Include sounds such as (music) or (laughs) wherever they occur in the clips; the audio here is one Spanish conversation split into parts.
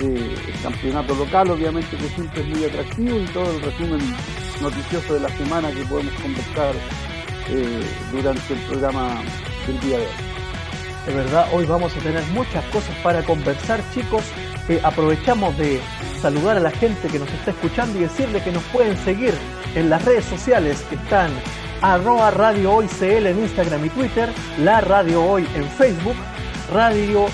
eh, el campeonato local, obviamente que siempre es muy atractivo y todo el resumen noticioso de la semana que podemos conversar eh, durante el programa del día de hoy. De verdad, hoy vamos a tener muchas cosas para conversar, chicos. Eh, aprovechamos de saludar a la gente que nos está escuchando y decirle que nos pueden seguir en las redes sociales que están arroba Radio Hoy CL en Instagram y Twitter, la Radio Hoy en Facebook, Radio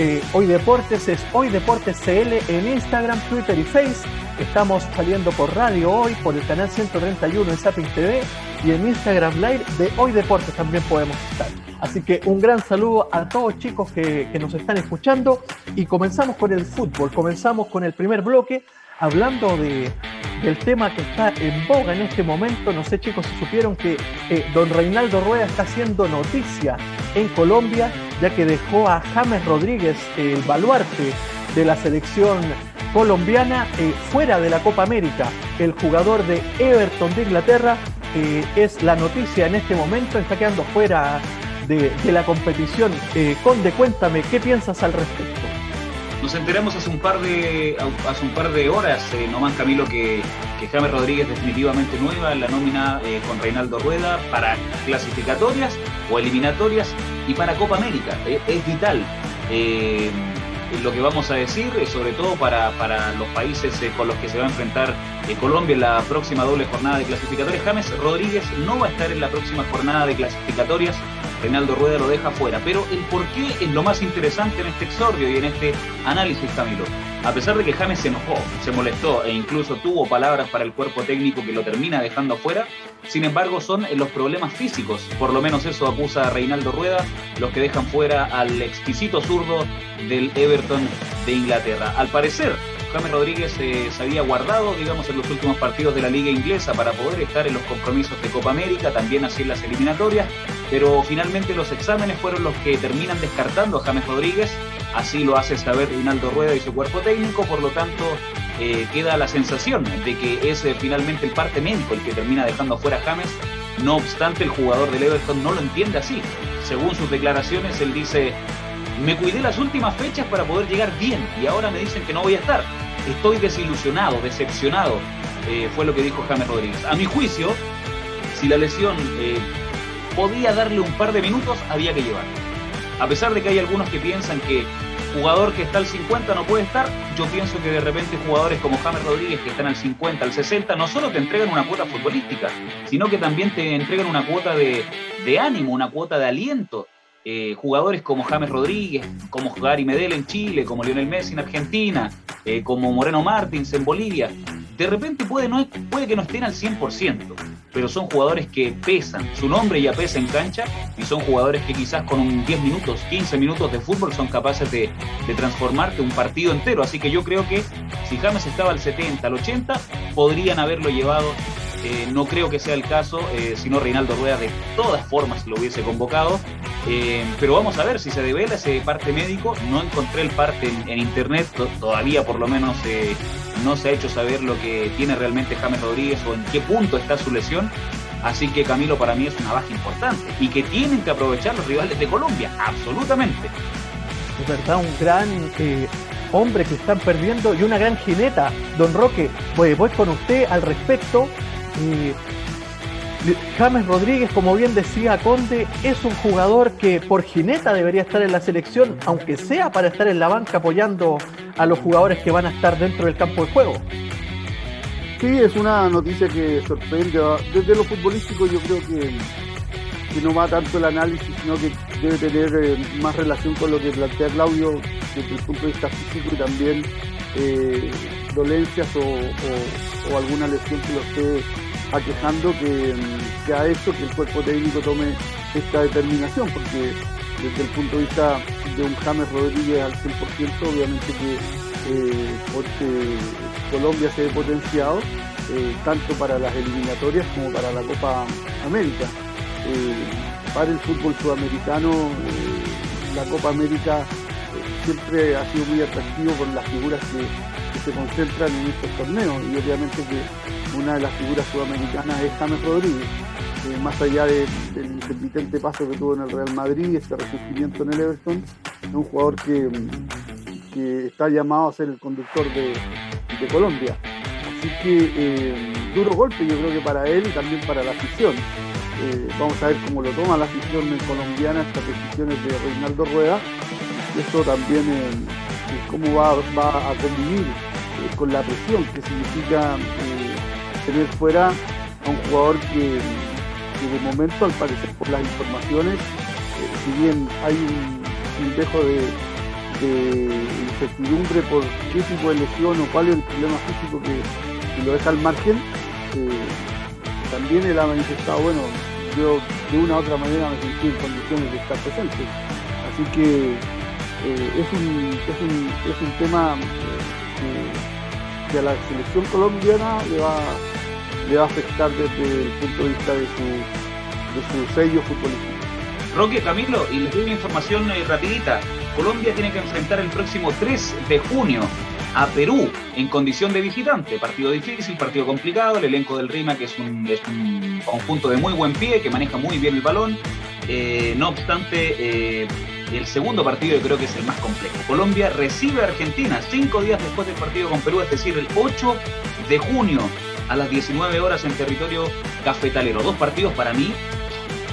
eh, Hoy Deportes es Hoy Deportes CL en Instagram, Twitter y Face. Estamos saliendo por Radio Hoy, por el canal 131 en Zapping TV y en Instagram Live de Hoy Deportes también podemos estar. Así que un gran saludo a todos chicos que, que nos están escuchando y comenzamos con el fútbol, comenzamos con el primer bloque hablando de, del tema que está en boga en este momento. No sé, chicos, si supieron que eh, don Reinaldo Rueda está haciendo noticia en Colombia, ya que dejó a James Rodríguez, el baluarte de la selección colombiana, eh, fuera de la Copa América. El jugador de Everton de Inglaterra eh, es la noticia en este momento, está quedando fuera de, de la competición. Conde, cuéntame, ¿qué piensas al respecto? Nos enteramos hace un par de, hace un par de horas, eh, nomás Camilo, que, que James Rodríguez definitivamente nueva en la nómina eh, con Reinaldo Rueda para clasificatorias o eliminatorias y para Copa América. Eh, es vital. Eh, lo que vamos a decir, sobre todo para, para los países con los que se va a enfrentar Colombia en la próxima doble jornada de clasificatorias. James Rodríguez no va a estar en la próxima jornada de clasificatorias Reinaldo Rueda lo deja fuera. Pero el por qué es lo más interesante en este exordio y en este análisis, Camilo. A pesar de que James se enojó, se molestó e incluso tuvo palabras para el cuerpo técnico que lo termina dejando fuera, sin embargo son los problemas físicos, por lo menos eso acusa a Reinaldo Rueda, los que dejan fuera al exquisito zurdo del Everton de Inglaterra. Al parecer, James Rodríguez eh, se había guardado, digamos, en los últimos partidos de la Liga Inglesa para poder estar en los compromisos de Copa América, también así en las eliminatorias, pero finalmente los exámenes fueron los que terminan descartando a James Rodríguez, así lo hace saber Rinaldo Rueda y su cuerpo técnico, por lo tanto eh, queda la sensación de que es eh, finalmente el parte médico el que termina dejando fuera a James, no obstante el jugador del Everton no lo entiende así. Según sus declaraciones, él dice, me cuidé las últimas fechas para poder llegar bien y ahora me dicen que no voy a estar. Estoy desilusionado, decepcionado, eh, fue lo que dijo James Rodríguez. A mi juicio, si la lesión podía darle un par de minutos, había que llevarlo. A pesar de que hay algunos que piensan que jugador que está al 50 no puede estar, yo pienso que de repente jugadores como James Rodríguez que están al 50, al 60, no solo te entregan una cuota futbolística, sino que también te entregan una cuota de, ánimo, una cuota de aliento. Eh, jugadores como James Rodríguez, como Gary Medel en Chile, como Lionel Messi en Argentina, eh, como Moreno Martins en Bolivia, de repente puede, no, puede que no estén al 100%, pero son jugadores que pesan, su nombre ya pesa en cancha y son jugadores que quizás con un 10 minutos, 15 minutos de fútbol son capaces de, de transformarte un partido entero. Así que yo creo que si James estaba al 70, al 80, podrían haberlo llevado eh, no creo que sea el caso, eh, si no Reinaldo Rueda de todas formas lo hubiese convocado. Eh, pero vamos a ver si se devela ese parte médico. No encontré el parte en, internet, todavía por lo menos eh, no se ha hecho saber lo que tiene realmente James Rodríguez o en qué punto está su lesión. Así que Camilo para mí es una baja importante y que tienen que aprovechar los rivales de Colombia, absolutamente. Es verdad, un gran hombre que están perdiendo y una gran jineta. Don Roque, voy, voy con usted al respecto. Eh, James Rodríguez, como bien decía Conde, es un jugador que por jineta debería estar en la selección, aunque sea para estar en la banca apoyando a los jugadores que van a estar dentro del campo de juego. Sí, es una noticia que sorprende. Desde lo futbolístico yo creo que, que no va tanto el análisis, sino que debe tener eh, más relación con lo que plantea Claudio desde el punto de vista físico y también eh, dolencias o, alguna lesión que lo esté aquejando que, que ha hecho que el cuerpo técnico tome esta determinación, porque desde el punto de vista de un James Rodríguez al 100%, obviamente que eh, Colombia se ve potenciado eh, tanto para las eliminatorias como para la Copa América. Eh, para el fútbol sudamericano, la Copa América siempre ha sido muy atractivo por las figuras que, que, se concentran en estos torneos y obviamente que una de las figuras sudamericanas es James Rodríguez. Eh, más allá de, del intermitente paso que tuvo en el Real Madrid, este resurgimiento en el Everton, es un jugador que que está llamado a ser el conductor de, Colombia. Así que eh, duro golpe yo creo que para él y también para la afición. Eh, vamos a ver cómo lo toma la afición colombiana estas decisiones de Reinaldo Rueda. Esto también cómo va, a convivir con la presión que significa tener fuera a un jugador que, de momento, al parecer por las informaciones, si bien hay un, dejo de, incertidumbre por qué tipo de lesión o cuál es el problema físico que, lo deja al margen, eh, también él ha manifestado, bueno, yo de una u otra manera me sentí en condiciones de estar presente. Así que eh, es, un, es, un, es, un, tema eh, que, a la selección colombiana le va, le va a afectar desde el punto de vista de su, de su sello futbolístico. Roque, Camilo, y les doy una información eh, rapidita. Colombia tiene que enfrentar el próximo 3 de junio a Perú en condición de visitante. Partido difícil, partido complicado. El elenco del Rima, que es un, conjunto de muy buen pie, que maneja muy bien el balón. No obstante, el segundo partido yo creo que es el más complejo. Colombia recibe a Argentina cinco días después del partido con Perú, es decir, el 8 de junio a las 19 horas en territorio cafetalero. Dos partidos para mí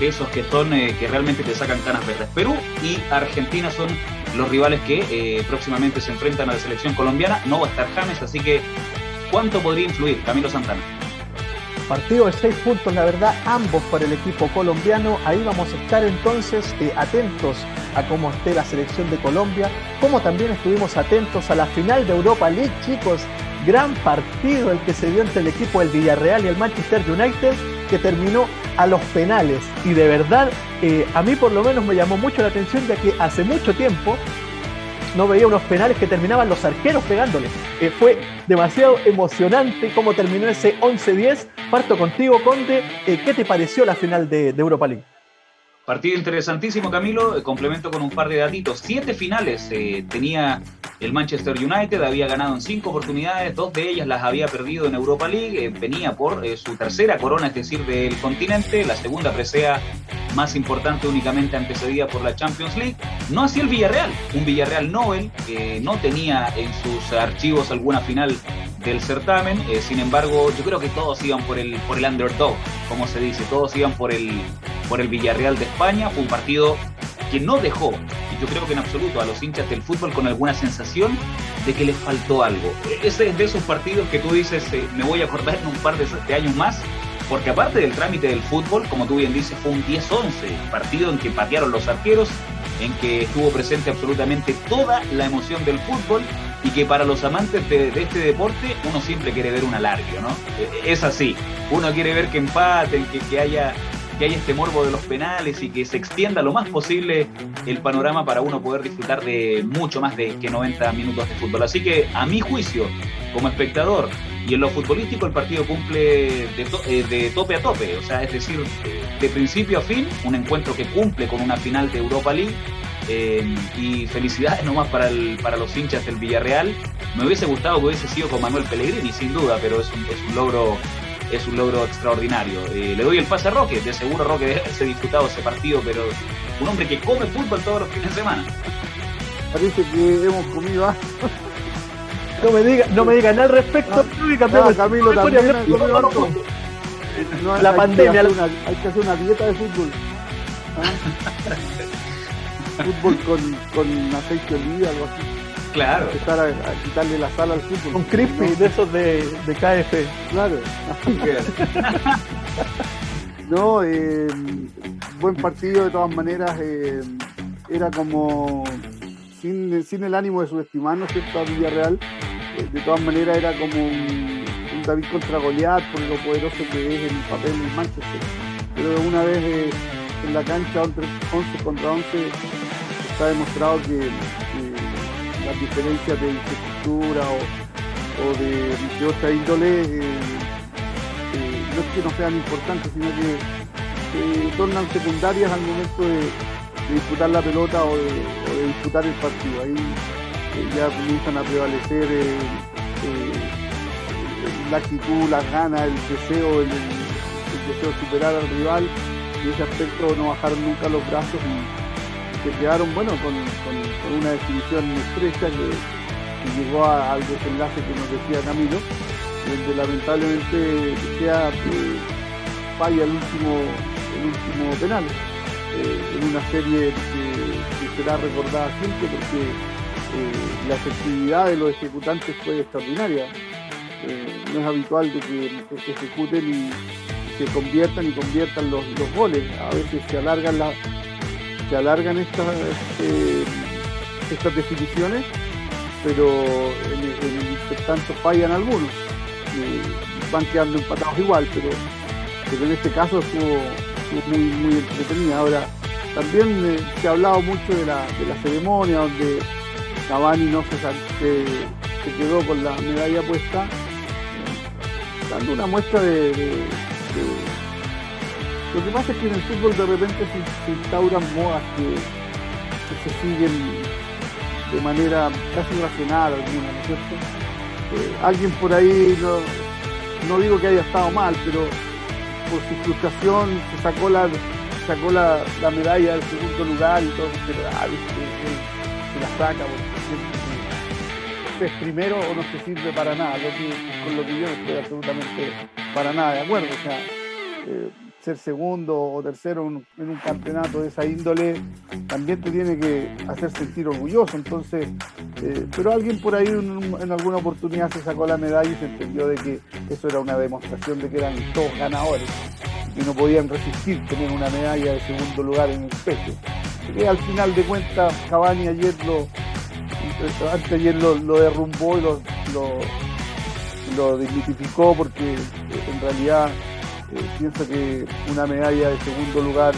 esos que son eh, que realmente te sacan canas verdes. Perú y Argentina son los rivales que eh, próximamente se enfrentan a la selección colombiana. No va a estar James, así que ¿cuánto podría influir Camilo Santana? Partido de seis puntos, la verdad, ambos para el equipo colombiano. Ahí vamos a estar entonces eh, atentos a cómo esté la selección de Colombia, como también estuvimos atentos a la final de Europa League, chicos. Gran partido el que se dio entre el equipo del Villarreal y el Manchester United que terminó a los penales. Y de verdad, eh, a mí por lo menos me llamó mucho la atención de que hace mucho tiempo no veía unos penales que terminaban los arqueros pegándoles. Eh, fue demasiado emocionante cómo terminó ese 11-10. Parto contigo, Conde. Eh, ¿Qué te pareció la final de Europa League? Partido interesantísimo, Camilo. Complemento con un par de datitos. Siete finales eh, tenía el Manchester United, había ganado en cinco oportunidades, dos de ellas las había perdido en Europa League. Eh, venía por eh, su tercera corona, es decir, del continente. La segunda presea más importante únicamente antecedida por la Champions League. No así el Villarreal, un Villarreal Nobel que no tenía en sus archivos alguna final del certamen. sin embargo, yo creo que todos iban por el, por el underdog, como se dice, todos iban por el por el Villarreal de España. Fue un partido que no dejó, y yo creo que en absoluto, a los hinchas del fútbol con alguna sensación de que les faltó algo. Ese es de esos partidos que tú dices, eh, me voy a acordar en un par de, años más, porque aparte del trámite del fútbol, como tú bien dices, fue un 10-11, partido en que patearon los arqueros, en que estuvo presente absolutamente toda la emoción del fútbol y que para los amantes de, este deporte uno siempre quiere ver un alargue, ¿no? E, es así, uno quiere ver que empaten, que, que haya que haya este morbo de los penales y que se extienda lo más posible el panorama para uno poder disfrutar de mucho más de que 90 minutos de fútbol. Así que a mi juicio, como espectador, y en lo futbolístico el partido cumple de, eh, tope a tope, o sea, es decir, de principio a fin, un encuentro que cumple con una final de Europa League. Eh, y felicidades nomás para, el, para los hinchas del Villarreal. Me hubiese gustado que hubiese sido con Manuel Pellegrini, sin duda, pero es es un logro es un logro extraordinario. Eh, le doy el pase a Roque, de seguro Roque debe haberse disfrutado ese partido, pero un hombre que come fútbol todos los fines de semana. Parece que hemos comido (laughs) No me diga, no me digan nada al respecto. No, Camilo también la pandemia. hay que hacer una dieta de fútbol. ¿Ah? (laughs) fútbol con, con aceite de oliva, algo así. Claro. Empezar a, quitarle la sala al fútbol. Un crispy de esos de, de KF. Claro. (laughs) no, eh, buen partido de todas maneras. Eh, era como sin, sin, el ánimo de subestimar, ¿no es cierto?, a Villarreal. Eh, de todas maneras era como un, David contra Goliat por lo poderoso que es el papel en Manchester. Pero una vez en la cancha 11 contra 11 está demostrado que las diferencias de infraestructura o, de, otra índole eh, eh, no es que no sean importantes, sino que eh, tornan secundarias al momento de, disputar la pelota o de, disputar el partido. Ahí ya comienzan a prevalecer la actitud, las ganas, el deseo, el, deseo de superar al rival y ese aspecto no bajar nunca los brazos se quedaron, bueno, con, una definición estrecha que, llegó al desenlace que nos decía Camilo, donde lamentablemente sea eh, falla el último, el último penal, eh, en una serie que, será recordada siempre porque eh, la efectividad de los ejecutantes fue extraordinaria. no es habitual de que, se ejecuten y se conviertan y conviertan los, goles. A veces se alargan las se alargan estas estas definiciones, pero en, en, tanto fallan algunos van quedando empatados igual, pero, pero en este caso estuvo, muy, muy entretenida. Ahora, también eh, se ha hablado mucho de la, ceremonia donde Cavani no se, se, quedó con la medalla puesta, eh, dando una muestra de, Lo que pasa es que en el fútbol de repente se, instauran modas que, se siguen de manera casi racional alguna, ¿no es cierto? Eh, alguien por ahí no, no digo que haya estado mal, pero por su frustración se sacó la sacó la, medalla del segundo lugar y todo, pero ah, se, la saca porque es primero o no se sirve para nada, con lo que yo no estoy absolutamente para nada de acuerdo. O sea, eh, ser segundo o tercero en un campeonato de esa índole también te tiene que hacer sentir orgulloso. Entonces, eh, pero alguien por ahí en, alguna oportunidad se sacó la medalla y se entendió de que eso era una demostración de que eran todos ganadores y no podían resistir tener una medalla de segundo lugar en el pecho. Y al final de cuentas, Cavani ayer lo, antes ayer lo, derrumbó y lo, lo, lo dignificó porque en realidad eh, pienso que una medalla de segundo lugar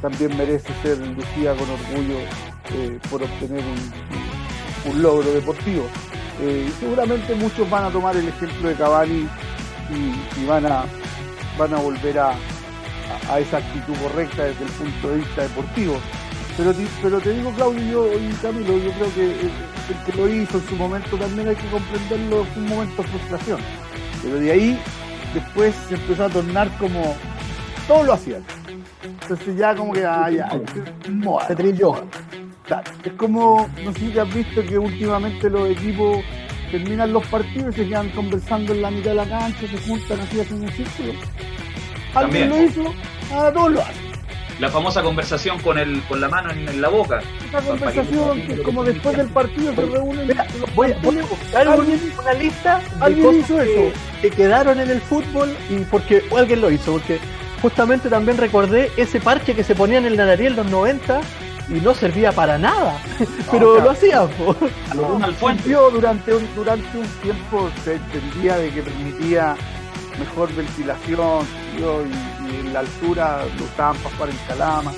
también merece ser lucida con orgullo eh, por obtener un, logro deportivo. Eh, y seguramente muchos van a tomar el ejemplo de Cavani y, van, a, van a volver a, esa actitud correcta desde el punto de vista deportivo. Pero, pero te digo, Claudio y Camilo, yo creo que el, el, que lo hizo en su momento también hay que comprenderlo, fue un momento de frustración. Pero de ahí después se empezó a tornar como todo lo hacían. Entonces ya como que ah, ya, se trilló. Es como, no sé si has visto que últimamente los equipos terminan los partidos y se quedan conversando en la mitad de la cancha, se juntan así, hacen un círculo. Alguien lo hizo, ahora todos lo hacen la famosa conversación con el con la mano en, la boca. Esa conversación que como después del partido se reúnen. Voy, a buscar una lista ¿Alguien hizo eso? que quedaron en el fútbol y porque alguien lo hizo, porque justamente también recordé ese parche que se ponía en el nariz en los 90 y no servía para nada, (laughs) pero lo hacían. durante un, durante un tiempo se entendía de que permitía mejor ventilación y, en la altura lo usaban para jugar en calama.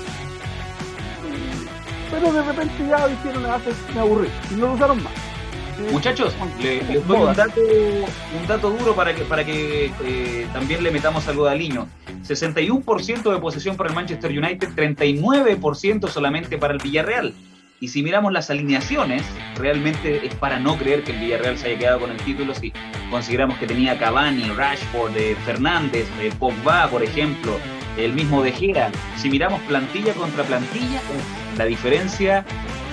pero de repente ya dijeron, ah, me aburrí y no lo usaron más. Muchachos, les doy un dato, un dato duro para que, para que eh, también le metamos algo de aliño. 61% de posesión para el Manchester United, 39% solamente para el Villarreal. Y si miramos las alineaciones, realmente es para no creer que el Villarreal se haya quedado con el título si consideramos que tenía Cavani, Rashford, eh, Fernández, eh, Pogba, por ejemplo, el mismo De Gea. Si miramos plantilla contra plantilla, la diferencia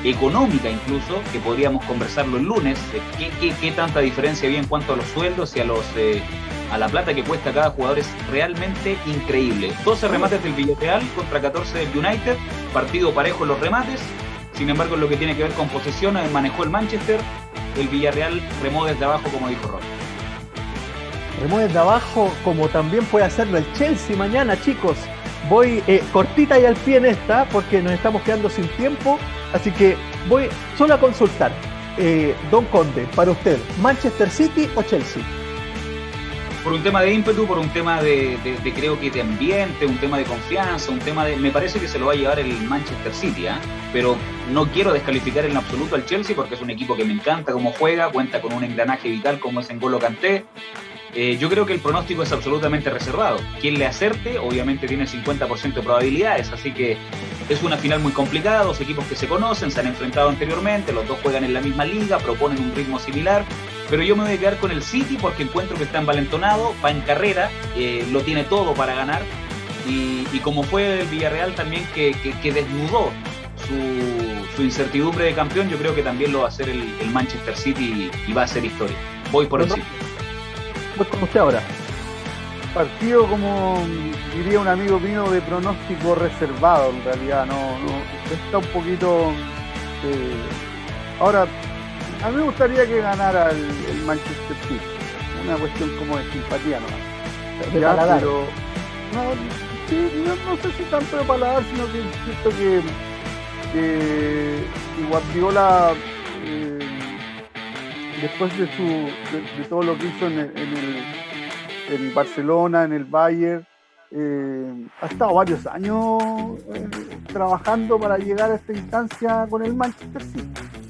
económica incluso, que podríamos conversarlo el lunes, ¿qué, tanta diferencia había en cuanto a los sueldos y a los eh, a la plata que cuesta cada jugador es realmente increíble. 12 remates del Villarreal contra 14 del United, partido parejo en los remates, sin embargo, en lo que tiene que ver con posesión, manejó el Manchester, el Villarreal remó desde abajo, como dijo Ron. Remó desde abajo, como también puede hacerlo el Chelsea mañana, chicos. Voy eh, cortita y al pie en esta, porque nos estamos quedando sin tiempo. Así que voy solo a consultar. Eh, Don Conde, para usted, ¿Manchester City o Chelsea? Por un tema de ímpetu, por un tema de, creo que de ambiente, un tema de confianza, un tema de... Me parece que se lo va a llevar el Manchester City, ¿ah? pero no quiero descalificar en absoluto al Chelsea porque es un equipo que me encanta cómo juega, cuenta con un engranaje vital como es en Golo Canté. Eh, yo creo que el pronóstico es absolutamente reservado. Quien le acerte, obviamente tiene 50% de probabilidades, así que es una final muy complicada, dos equipos que se conocen, se han enfrentado anteriormente, los dos juegan en la misma liga, proponen un ritmo similar, pero yo me voy a quedar con el City porque encuentro que está envalentonado, va en carrera, eh, lo tiene todo para ganar. Y, como fue el Villarreal también que, desnudó su, incertidumbre de campeón, yo creo que también lo va a hacer el, Manchester City y, va a ser historia. Voy por el City. Voy con usted ahora. Partido, como diría un amigo mío, de pronóstico reservado en realidad. No, no está un poquito. Eh, ahora, a mí me gustaría que ganara el, Manchester City. Una cuestión como de simpatía nomás. Ya, pero, no, sí, no, sé si tanto de paladar, sino que siento que, que, Guardiola, eh, después de, su, de, todo lo que hizo en, el, en Barcelona, en el Bayern, eh, ha estado varios años eh, trabajando para llegar a esta instancia con el Manchester City.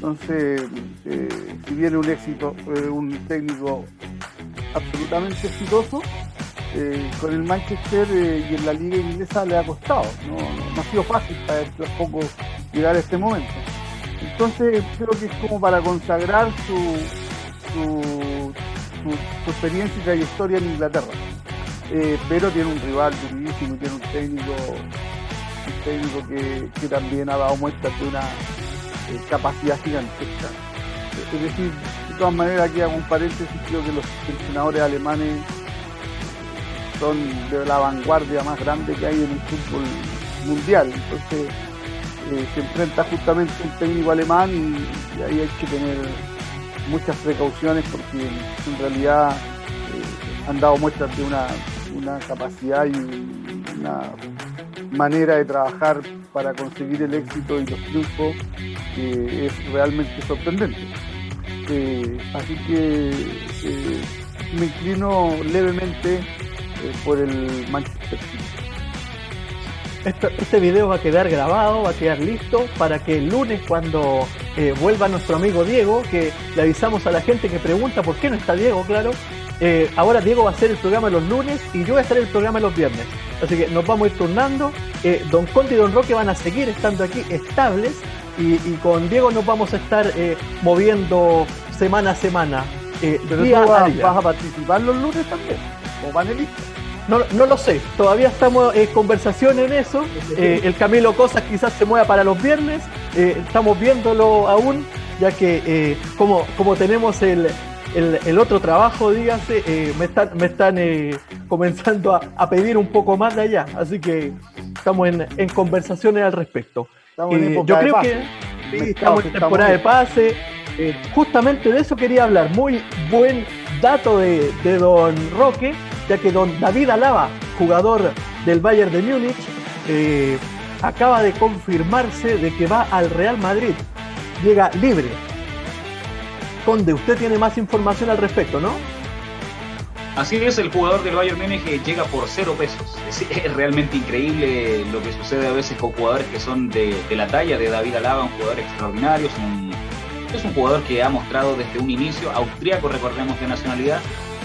Entonces, eh, si viene un éxito, eh, un técnico absolutamente exitoso, eh, con el Manchester y en la liga inglesa le ha costado. No, ha sido fácil para él tampoco llegar a este momento. Entonces, creo que es como para consagrar su, su, experiencia y trayectoria en Inglaterra. pero tiene un rival durísimo, tiene un técnico, técnico que, que también ha dado muestras de una capacidad gigantesca. Es decir, de todas maneras, aquí hago un paréntesis, creo que los entrenadores alemanes son de la vanguardia más grande que hay en el fútbol mundial. Entonces, eh, se enfrenta justamente un técnico alemán y, ahí hay que tener muchas precauciones porque en realidad eh, han dado muestras de una, una capacidad y una manera de trabajar para conseguir el éxito y los triunfos que es realmente sorprendente. Eh, así que eh, me inclino levemente eh, por el Manchester City. Este, este, video va a quedar grabado, va a quedar listo para que el lunes cuando vuelva nuestro amigo Diego, que le avisamos a la gente que pregunta por qué no está Diego, claro, ahora Diego va a hacer el programa los lunes y yo voy a estar el programa los viernes. Así que nos vamos a ir turnando. Don Conte y Don Roque van a seguir estando aquí estables y, con Diego nos vamos a estar eh, moviendo semana a semana. Eh, ¿Pero tú vas, a participar los lunes también? ¿O panelistas? No, no lo sé, todavía estamos en conversación en eso. Eh, el Camilo Cosas quizás se mueva para los viernes, estamos viéndolo aún, ya que como, como tenemos el, el, otro trabajo, dígase, me están, me están comenzando a, a, pedir un poco más de allá, así que estamos en, en conversaciones al respecto. Eh, yo creo que estamos en temporada de pase. Eh, justamente de eso quería hablar. Muy buen dato de, Don Roque, ya que Don David Alaba, jugador del Bayern de Múnich, eh, acaba de confirmarse de que va al Real Madrid. Llega libre. Conde, usted tiene más información al respecto, ¿no? Así es, el jugador del Bayern Múnich llega por cero pesos. Es, realmente increíble lo que sucede a veces con jugadores que son de, la talla de David Alaba, un jugador extraordinario, es un, jugador que ha mostrado desde un inicio, austríaco recordemos de nacionalidad,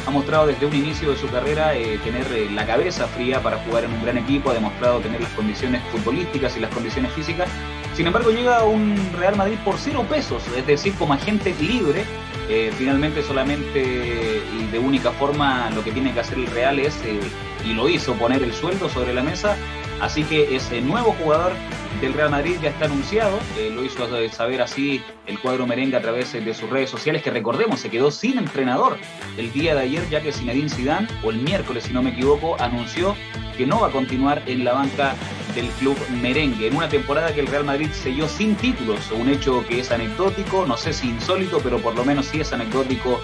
ha mostrado desde un inicio de su carrera eh, tener eh, la cabeza fría para jugar en un gran equipo, ha demostrado tener las condiciones futbolísticas y las condiciones físicas. Sin embargo, llega un Real Madrid por cero pesos, es decir, como agente libre. Eh, finalmente solamente y de única forma lo que tiene que hacer el Real es, y lo hizo, poner el sueldo sobre la mesa. Así que ese nuevo jugador del Real Madrid ya está anunciado, eh, lo hizo saber así el cuadro merengue a través de sus redes sociales, que recordemos, se quedó sin entrenador el día de ayer, ya que Zinedine Zidane, o el miércoles si no me equivoco, anunció que no va a continuar en la banca del club merengue, en una temporada que el Real Madrid selló sin títulos, un hecho que es anecdótico, no sé si insólito, pero por lo menos sí es anecdótico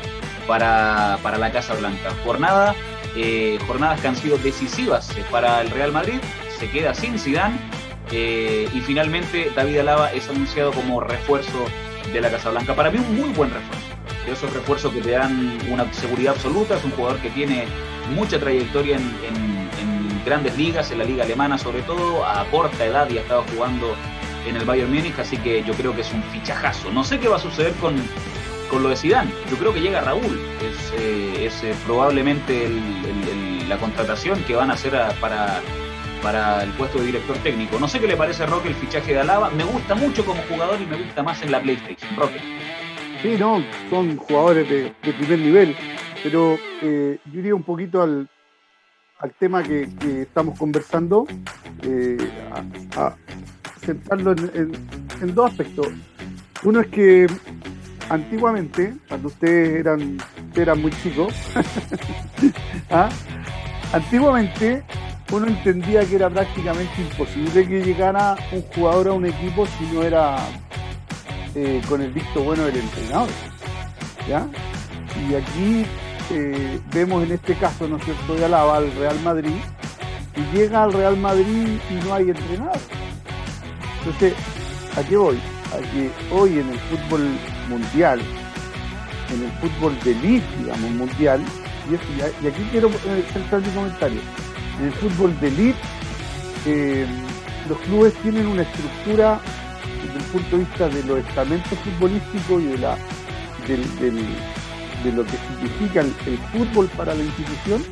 para, para la Casa Blanca. Jornada, eh, jornadas que han sido decisivas para el Real Madrid, se queda sin Zidane eh, y finalmente David Alaba es anunciado como refuerzo de la Casa Blanca. Para mí un muy buen refuerzo. De esos refuerzos que te dan una seguridad absoluta. Es un jugador que tiene mucha trayectoria en, grandes ligas, en la liga alemana sobre todo. A corta edad y ha estado jugando en el Bayern Múnich, así que yo creo que es un fichajazo. No sé qué va a suceder con, con lo de Zidane. Yo creo que llega Raúl. Es, eh, eh, probablemente la contratación que van a hacer para para el puesto de director técnico. No sé qué le parece a Roque el fichaje de Alaba. Me gusta mucho como jugador y me gusta más en la PlayStation. Roque. Sí, no, son jugadores de, primer nivel. Pero eh, yo iría un poquito al, al tema que, estamos conversando. Eh, centrarlo en, dos aspectos. Uno es que antiguamente, cuando ustedes eran, eran muy chicos, (laughs) ¿ah? antiguamente uno entendía que era prácticamente imposible que llegara un jugador a un equipo si no era eh, con el visto bueno del entrenador. ¿ya? Y aquí eh, vemos en este caso, ¿no es cierto?, de Alaba al Real Madrid y llega al Real Madrid y no hay entrenador. Entonces, ¿a qué voy? A hoy en el fútbol mundial, en el fútbol de elite, digamos, mundial, y, aquí quiero centrar mi comentario, en el fútbol de elite, eh, los clubes tienen una estructura desde el punto de vista de los estamentos futbolísticos y de lo que significa el, fútbol para la institución,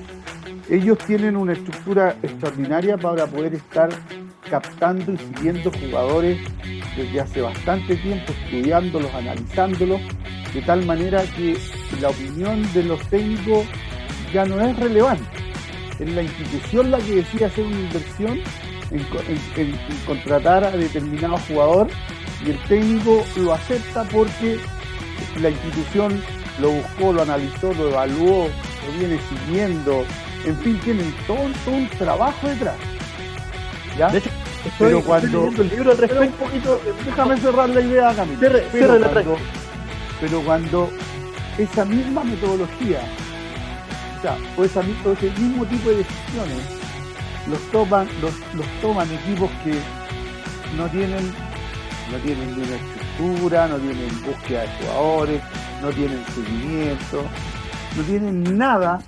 ellos tienen una estructura extraordinaria para poder estar captando y siguiendo jugadores desde hace bastante tiempo, estudiándolos, analizándolos, de tal manera que la opinión de los técnicos ya no es relevante. Es la institución la que decide hacer una inversión en, en contratar a determinado jugador y el técnico lo acepta porque la institución lo buscó, lo analizó, lo evaluó, lo viene siguiendo, en fin, tienen todo, un trabajo detrás. ¿Ya? De hecho, pero cuando el libro respecto, un poquito, déjame cerrar la idea, Camilo. pero, cuando, pero cuando esa misma metodología, o sea, o, esa, ese mismo tipo de decisiones, los toman, los, los toman equipos que no tienen, no tienen ni una estructura, no tienen búsqueda de jugadores, no tienen seguimiento, no tienen nada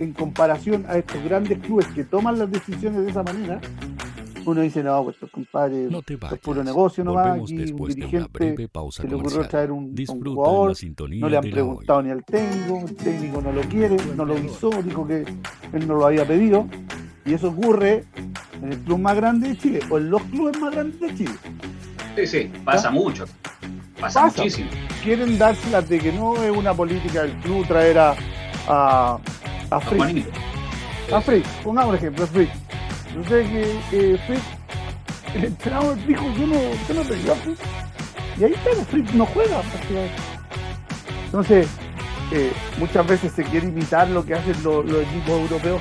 en comparación a estos grandes clubes que toman las decisiones de esa manera. Uno dice, no, pues estos compadres, no es puro negocio nomás, aquí un dirigente se le ocurrió traer un, jugador, no le han preguntado ni al técnico, el técnico no lo quiere, no lo hizo, dijo que él no lo había pedido, y eso ocurre en el club más grande de Chile, o en los clubes más grandes de Chile. Sí, sí, pasa mucho. Pasa, muchísimo. Quieren dárselas de que no es una política del club traer a, a, a Frick. A Frick, pongamos un ejemplo, Frick. Yo sé que, que Frick, el entrenador dijo, yo no, yo no a Frick. Y ahí está, Frick no juega. Entonces, eh, muchas veces se quiere imitar lo que hacen los, equipos europeos.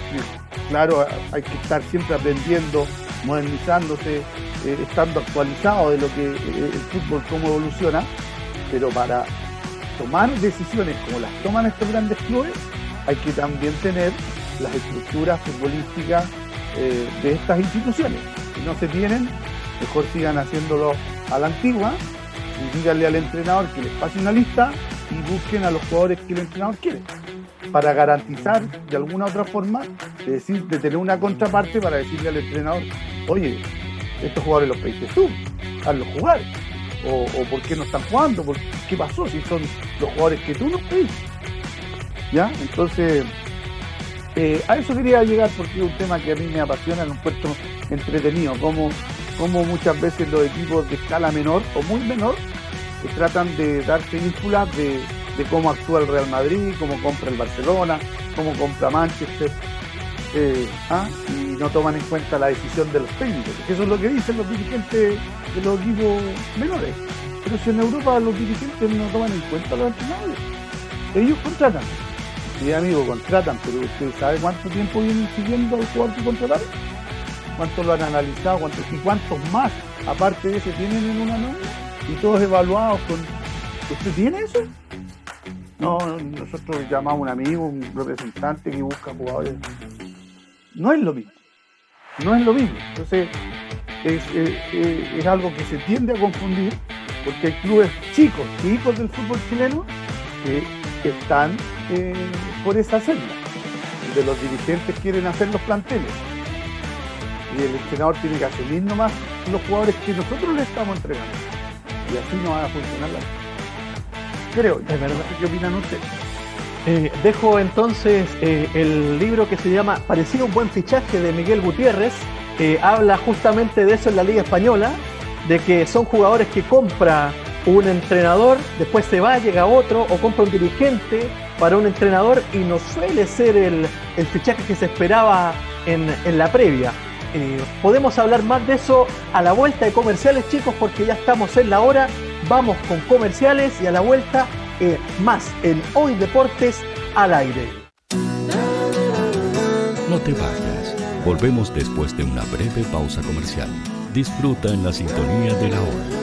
claro, hay que estar siempre aprendiendo, modernizándose, eh, estando actualizado de lo que eh, el fútbol, cómo evoluciona, pero para tomar decisiones como las toman estos grandes clubes, hay que también tener las estructuras futbolísticas eh, de estas instituciones. Si no se tienen, mejor sigan haciéndolo a la antigua y díganle al entrenador que les pase una lista y busquen a los jugadores que el entrenador quiere para garantizar de alguna otra forma de, decir, de tener una contraparte para decirle al entrenador, oye, estos jugadores los pediste tú, hazlos jugar. O, o, por qué no están jugando, qué pasó si son los jugadores que tú no pediste. ¿Ya? Entonces, eh, a eso quería llegar porque es un tema que a mí me apasiona, en un puesto entretenido, como, como muchas veces los equipos de escala menor o muy menor que tratan de darse ínfulas de, de cómo actúa el Real Madrid, cómo compra el Barcelona, cómo compra Manchester, eh, ¿ah? y no toman en cuenta la decisión de los técnicos, eso es lo que dicen los dirigentes de los equipos menores. Pero si en Europa los dirigentes no toman en cuenta los entrenadores, ellos contratan. Sí, amigo, contratan, pero ¿usted sabe cuánto tiempo vienen siguiendo al jugador que contrataron? ¿Cuánto lo han analizado? ¿Cuántos, ¿Y cuántos más, aparte de ese, tienen en una nómina? Y todos evaluados con... ¿Usted tiene eso? No, nosotros llamamos a un amigo, un representante que busca jugadores no es lo mismo. No es lo mismo. Entonces, es, eh, algo que se tiende a confundir porque hay clubes chicos, chicos del fútbol chileno, que, están eh, por esa senda, donde los dirigentes quieren hacer los planteles. Y el entrenador tiene que asumir nomás los jugadores que nosotros le estamos entregando. Y así no va a funcionar la Creo, es verdad. ¿Qué opinan ustedes? Eh, dejo entonces eh, el libro que se llama Parecido un buen fichaje de Miguel Gutiérrez. habla justamente de eso en la Liga Española, de que son jugadores que compra un entrenador, después se va, llega otro, o compra un dirigente para un entrenador y no suele ser el, fichaje que se esperaba en, la previa. Eh, podemos hablar más de eso a la vuelta de comerciales, chicos, porque ya estamos en la hora. Vamos con comerciales y a la vuelta eh, más en Hoy Deportes al aire. No te vayas. Volvemos después de una breve pausa comercial. Disfruta en la sintonía de la hora.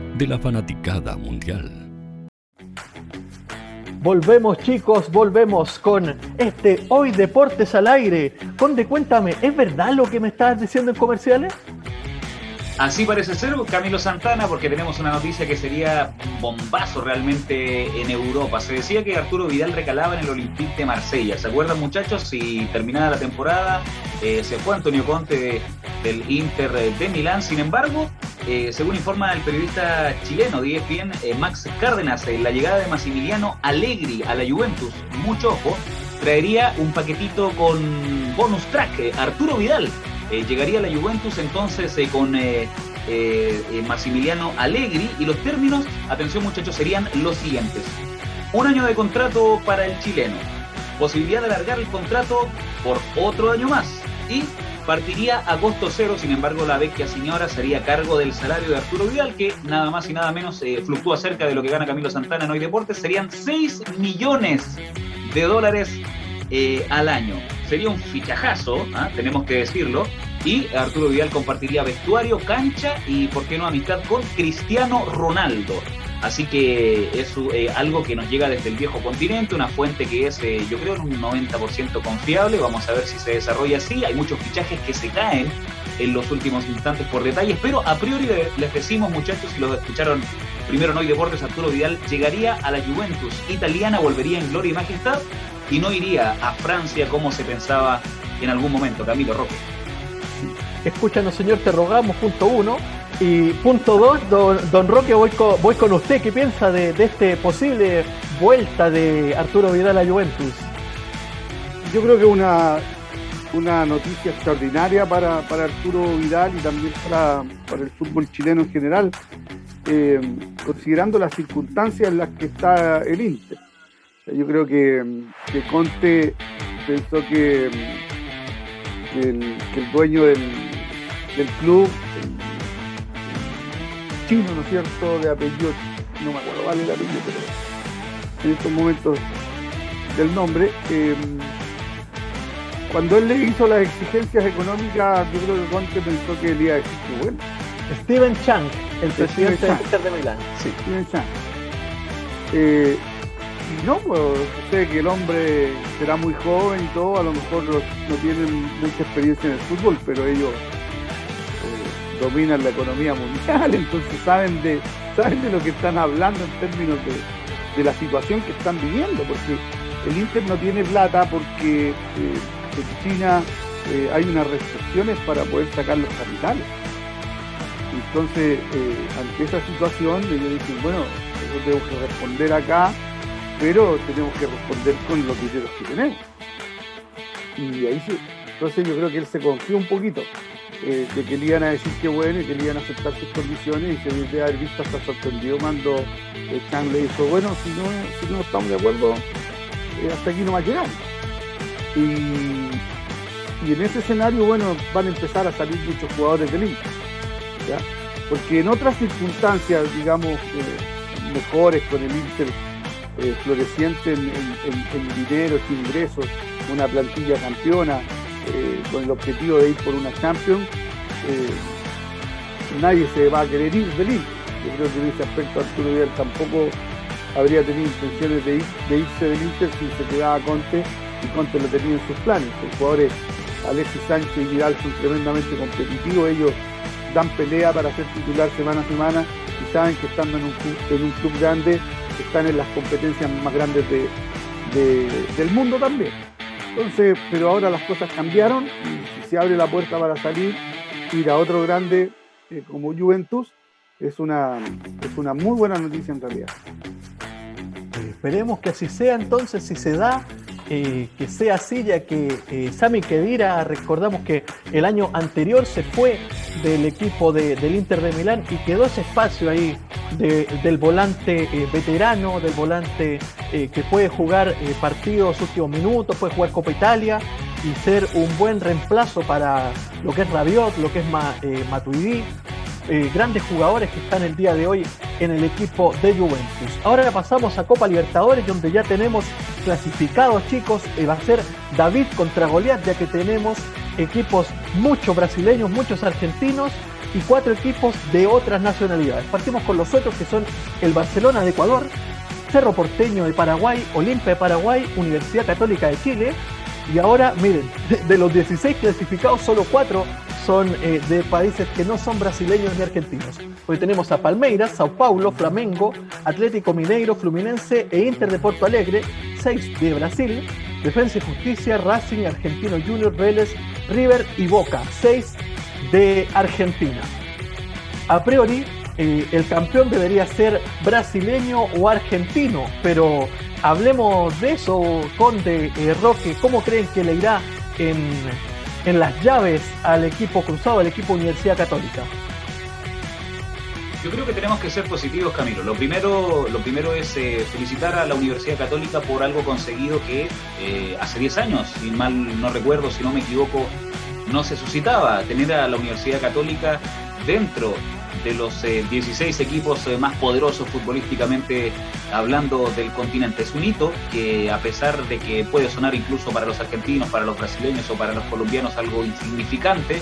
de la fanaticada mundial. Volvemos chicos, volvemos con este Hoy Deportes al Aire. Conde, cuéntame, ¿es verdad lo que me estabas diciendo en comerciales? Así parece ser Camilo Santana, porque tenemos una noticia que sería un bombazo realmente en Europa. Se decía que Arturo Vidal recalaba en el Olympique de Marsella. ¿Se acuerdan, muchachos? Si terminada la temporada, eh, se fue Antonio Conte del Inter de Milán. Sin embargo, eh, según informa el periodista chileno de ESPN, eh, Max Cárdenas, la llegada de Massimiliano Allegri a la Juventus, mucho ojo, traería un paquetito con bonus track. Arturo Vidal eh, llegaría a la Juventus entonces eh, con eh, Massimiliano Allegri y los términos, atención muchachos, serían los siguientes. Un año de contrato para el chileno, posibilidad de alargar el contrato por otro año más y partiría a costo cero, sin embargo la vecchia señora sería cargo del salario de Arturo Vidal, que nada más y nada menos fluctúa cerca de lo que gana Camilo Santana en Hoy Deportes, serían 6 millones de dólares al año sería un fichajazo, ¿ah? tenemos que decirlo. Y Arturo Vidal compartiría vestuario, cancha y, por qué no, amistad con Cristiano Ronaldo. Así que es eh, algo que nos llega desde el viejo continente, una fuente que es, eh, yo creo, un 90% confiable. Vamos a ver si se desarrolla así. Hay muchos fichajes que se caen en los últimos instantes por detalles, pero a priori les decimos, muchachos, si lo escucharon primero en Hoy Deportes, Arturo Vidal llegaría a la Juventus italiana, volvería en gloria y majestad y no iría a Francia como se pensaba en algún momento. Camilo Roque. Escúchanos, señor, te rogamos, punto uno. Y punto dos, don, Roque, voy con, voy con usted. ¿Qué piensa de, de este posible vuelta de Arturo Vidal a Juventus? Yo creo que una, una noticia extraordinaria para, Arturo Vidal y también para, el fútbol chileno en general, eh, considerando las circunstancias en las que está el Inter. Yo creo que, Conte pensó que, el, dueño del, club, chino, ¿no es cierto?, de apellido, no me acuerdo vale el apellido, pero en estos momentos del nombre, em, cuando él le hizo las exigencias económicas, yo creo que Conte pensó que él iba a decir que bueno. Steven Chang, el presidente del Inter de Milán. Sí. Steven Chang. Eh, no, pues sé que el hombre será muy joven y todo, a lo mejor no, tienen mucha experiencia en el fútbol, pero ellos dominan la economía mundial, (laughs) entonces saben de, saben de lo que están hablando en términos de, la situación que están viviendo, porque el Inter no tiene plata porque eh, en China eh, hay unas restricciones para poder sacar los capitales. Entonces, ante esa situación, ellos dicen, bueno, yo tengo que responder acá pero tenemos que responder con los dineros que tenemos. Y ahí sí, entonces yo creo que él se confió un poquito eh, que le iban a decir que bueno y que aceptar sus condiciones y se debe haber visto hasta sorprendido cuando eh, Chan le dijo, bueno, si no, si no estamos de acuerdo, eh, hasta aquí no va a llegar. Y, y en ese escenario, bueno, van a empezar a salir muchos jugadores del Inter. Porque en otras circunstancias, digamos, eh, mejores con el Inter floreciente en, dinero, en ingresos, una plantilla campeona, eh, con el objetivo de ir por una Champions, nadie se va a querer ir del Inter. Yo creo que en ese aspecto Arturo Vidal tampoco habría tenido intenciones de, irse del Inter si se quedaba Conte y Conte lo tenía en sus planes. Los jugadores Alexis Sánchez y Vidal son tremendamente competitivos, ellos dan pelea para ser titular semana a semana y saben que estando en un club, en un club grande están en las competencias más grandes del mundo también. Entonces, pero ahora las cosas cambiaron y se abre la puerta para salir, ir a otro grande eh, como Juventus, es una, es una muy buena noticia en realidad. esperemos que así sea entonces, si se da, eh, que sea así, ya que eh, Sami Kedira, recordamos que el año anterior se fue del equipo del Inter de Milán y quedó ese espacio ahí del volante eh, veterano, del volante que puede jugar partidos últimos minutos, puede jugar Copa Italia y ser un buen reemplazo para lo que es Rabiot, lo que es Matuidi, grandes jugadores que están el día de hoy en el equipo de Juventus. Ahora pasamos a Copa Libertadores, donde ya tenemos clasificados, chicos. va a ser David contra Goliat, ya que tenemos equipos muchos brasileños, muchos argentinos y cuatro equipos de otras nacionalidades. Partimos con los otros que son el Barcelona de Ecuador, Cerro Porteño de Paraguay, Olimpia de Paraguay, Universidad Católica de Chile. Y ahora, miren, (laughs) de los 16 clasificados, solo cuatro son eh, de países que no son brasileños ni argentinos. Hoy tenemos a Palmeiras, Sao Paulo, Flamengo, Atlético Mineiro, Fluminense e Inter de Porto Alegre, seis de Brasil, Defensa y Justicia, Racing, Argentino Junior, Vélez, River y Boca, seis de Argentina. A priori, eh, el campeón debería ser brasileño o argentino, pero hablemos de eso, Conde, eh, Roque, ¿cómo creen que le irá en en las llaves al equipo cruzado, al equipo Universidad Católica? Yo creo que tenemos que ser positivos, Camilo. Lo primero, lo primero es eh, felicitar a la Universidad Católica por algo conseguido que hace 10 años, si mal no recuerdo, si no me equivoco, no se suscitaba. Tener a la Universidad Católica dentro de los 16 eh, equipos eh, más poderosos futbolísticamente hablando del continente. Es un hito que a pesar de que puede sonar incluso para los argentinos, para los brasileños o para los colombianos algo insignificante,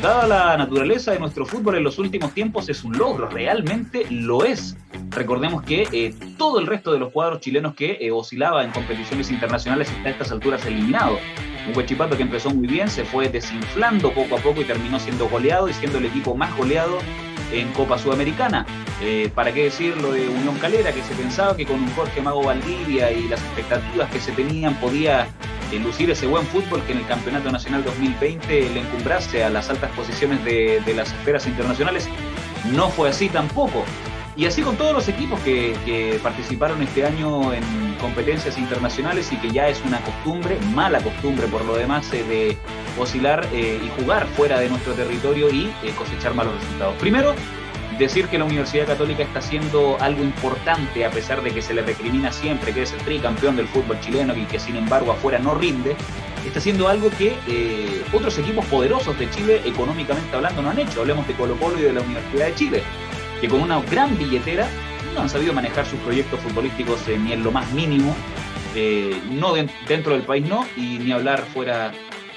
dada la naturaleza de nuestro fútbol en los últimos tiempos es un logro, realmente lo es. Recordemos que eh, todo el resto de los cuadros chilenos que oscilaba en competiciones internacionales está a estas alturas eliminado. Un Huachipato que empezó muy bien, se fue desinflando poco a poco y terminó siendo goleado y siendo el equipo más goleado en Copa Sudamericana. Eh, ¿Para qué decir lo de Unión Calera, que se pensaba que con un Jorge Mago Valdivia y las expectativas que se tenían podía eh, lucir ese buen fútbol que en el Campeonato Nacional 2020 le encumbrase a las altas posiciones de, de las esferas internacionales? No fue así tampoco. Y así con todos los equipos que, participaron este año en competencias internacionales y que ya es una costumbre, mala costumbre por lo demás, eh, de oscilar eh, y jugar fuera de nuestro territorio y eh, cosechar malos resultados. Primero, decir que la Universidad Católica está haciendo algo importante a pesar de que se le recrimina siempre que es el tricampeón del fútbol chileno y que sin embargo afuera no rinde, está haciendo algo que otros equipos poderosos de Chile económicamente hablando no han hecho. Hablemos de Colo Colo y de la Universidad de Chile que con una gran billetera no han sabido manejar sus proyectos futbolísticos eh, ni en lo más mínimo, eh, no dentro del país no, y ni hablar fuera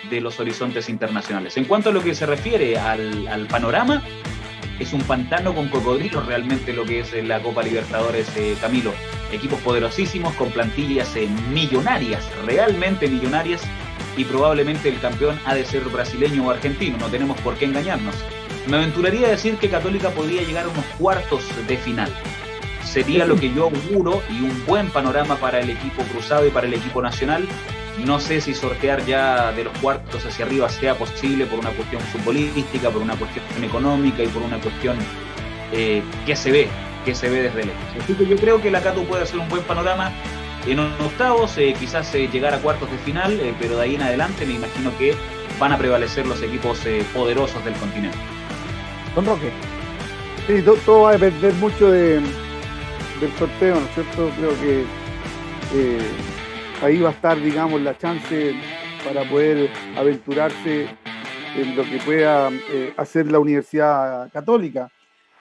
de los horizontes internacionales. En cuanto a lo que se refiere al, panorama, es un pantano con cocodrilos realmente lo que es la Copa Libertadores, eh, Camilo. Equipos poderosísimos con plantillas millonarias, realmente millonarias, y probablemente el campeón ha de ser brasileño o argentino, no tenemos por qué engañarnos. Me aventuraría a decir que Católica podría llegar a unos cuartos de final. Sería lo que yo auguro y un buen panorama para el equipo cruzado y para el equipo nacional. No sé si sortear ya de los cuartos hacia arriba sea posible por una cuestión futbolística, por una cuestión económica y por una cuestión eh, que se ve, que se ve desde lejos. Así que yo creo que la Cato puede hacer un buen panorama en octavos, eh, quizás eh, llegar a cuartos de final, pero de ahí en adelante me imagino que van a prevalecer los equipos poderosos del continente. Don Roque. Sí, todo, va a depender mucho de, del sorteo, ¿no es cierto? Creo que eh, ahí va a estar, digamos, la chance para poder aventurarse en lo que pueda eh, hacer la Universidad Católica,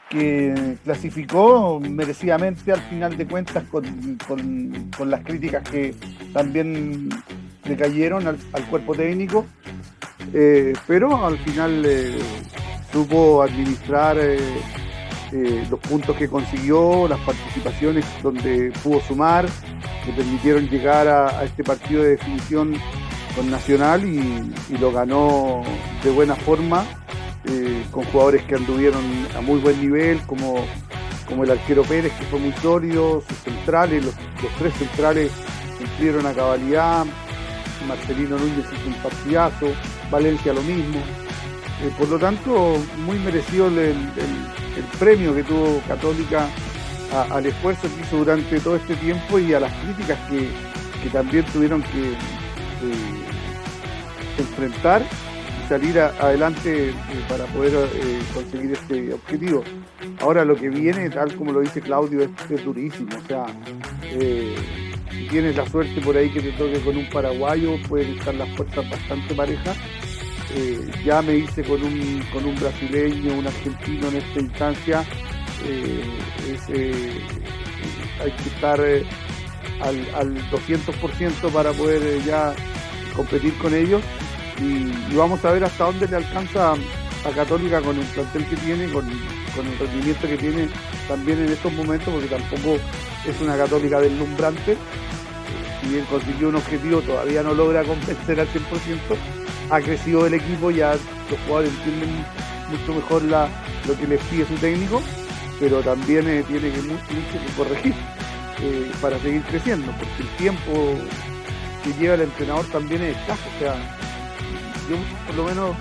que clasificó merecidamente al final de cuentas con, las críticas que también le cayeron al, cuerpo técnico, eh, pero al final supo administrar los puntos que consiguió, las participaciones donde pudo sumar, que permitieron llegar a este partido de definición con Nacional y, lo ganó de buena forma, eh, con jugadores que anduvieron a muy buen nivel, como, como el arquero Pérez, que fue muy sólido, sus centrales, los, tres centrales cumplieron a cabalidad, Marcelino Núñez hizo un partidazo, Valencia lo mismo. Eh, por lo tanto, muy merecido el, premio que tuvo Católica al esfuerzo que hizo durante todo este tiempo y a las críticas que, también tuvieron que, enfrentar y salir adelante eh, para poder eh, conseguir este objetivo. Ahora lo que viene, tal como lo dice Claudio, es, durísimo. O sea, si tienes la suerte por ahí que te toque con un paraguayo, pueden estar las fuerzas bastante parejas. Ya me hice con un, con un brasileño, un argentino en esta instancia. hay que estar al, al 200% para poder ya competir con ellos y, vamos a ver hasta dónde le alcanza a Católica con el plantel que tiene, con, el rendimiento que tiene también en estos momentos, porque tampoco es una Católica deslumbrante. Si bien consiguió un objetivo, todavía no logra convencer al 100%. Ha crecido el equipo, ya los jugadores entienden mucho mejor lo que les pide su técnico, pero también eh, tiene que mucho, que corregir eh, para seguir creciendo, porque el tiempo que lleva el entrenador también es escaso. O sea, yo por lo menos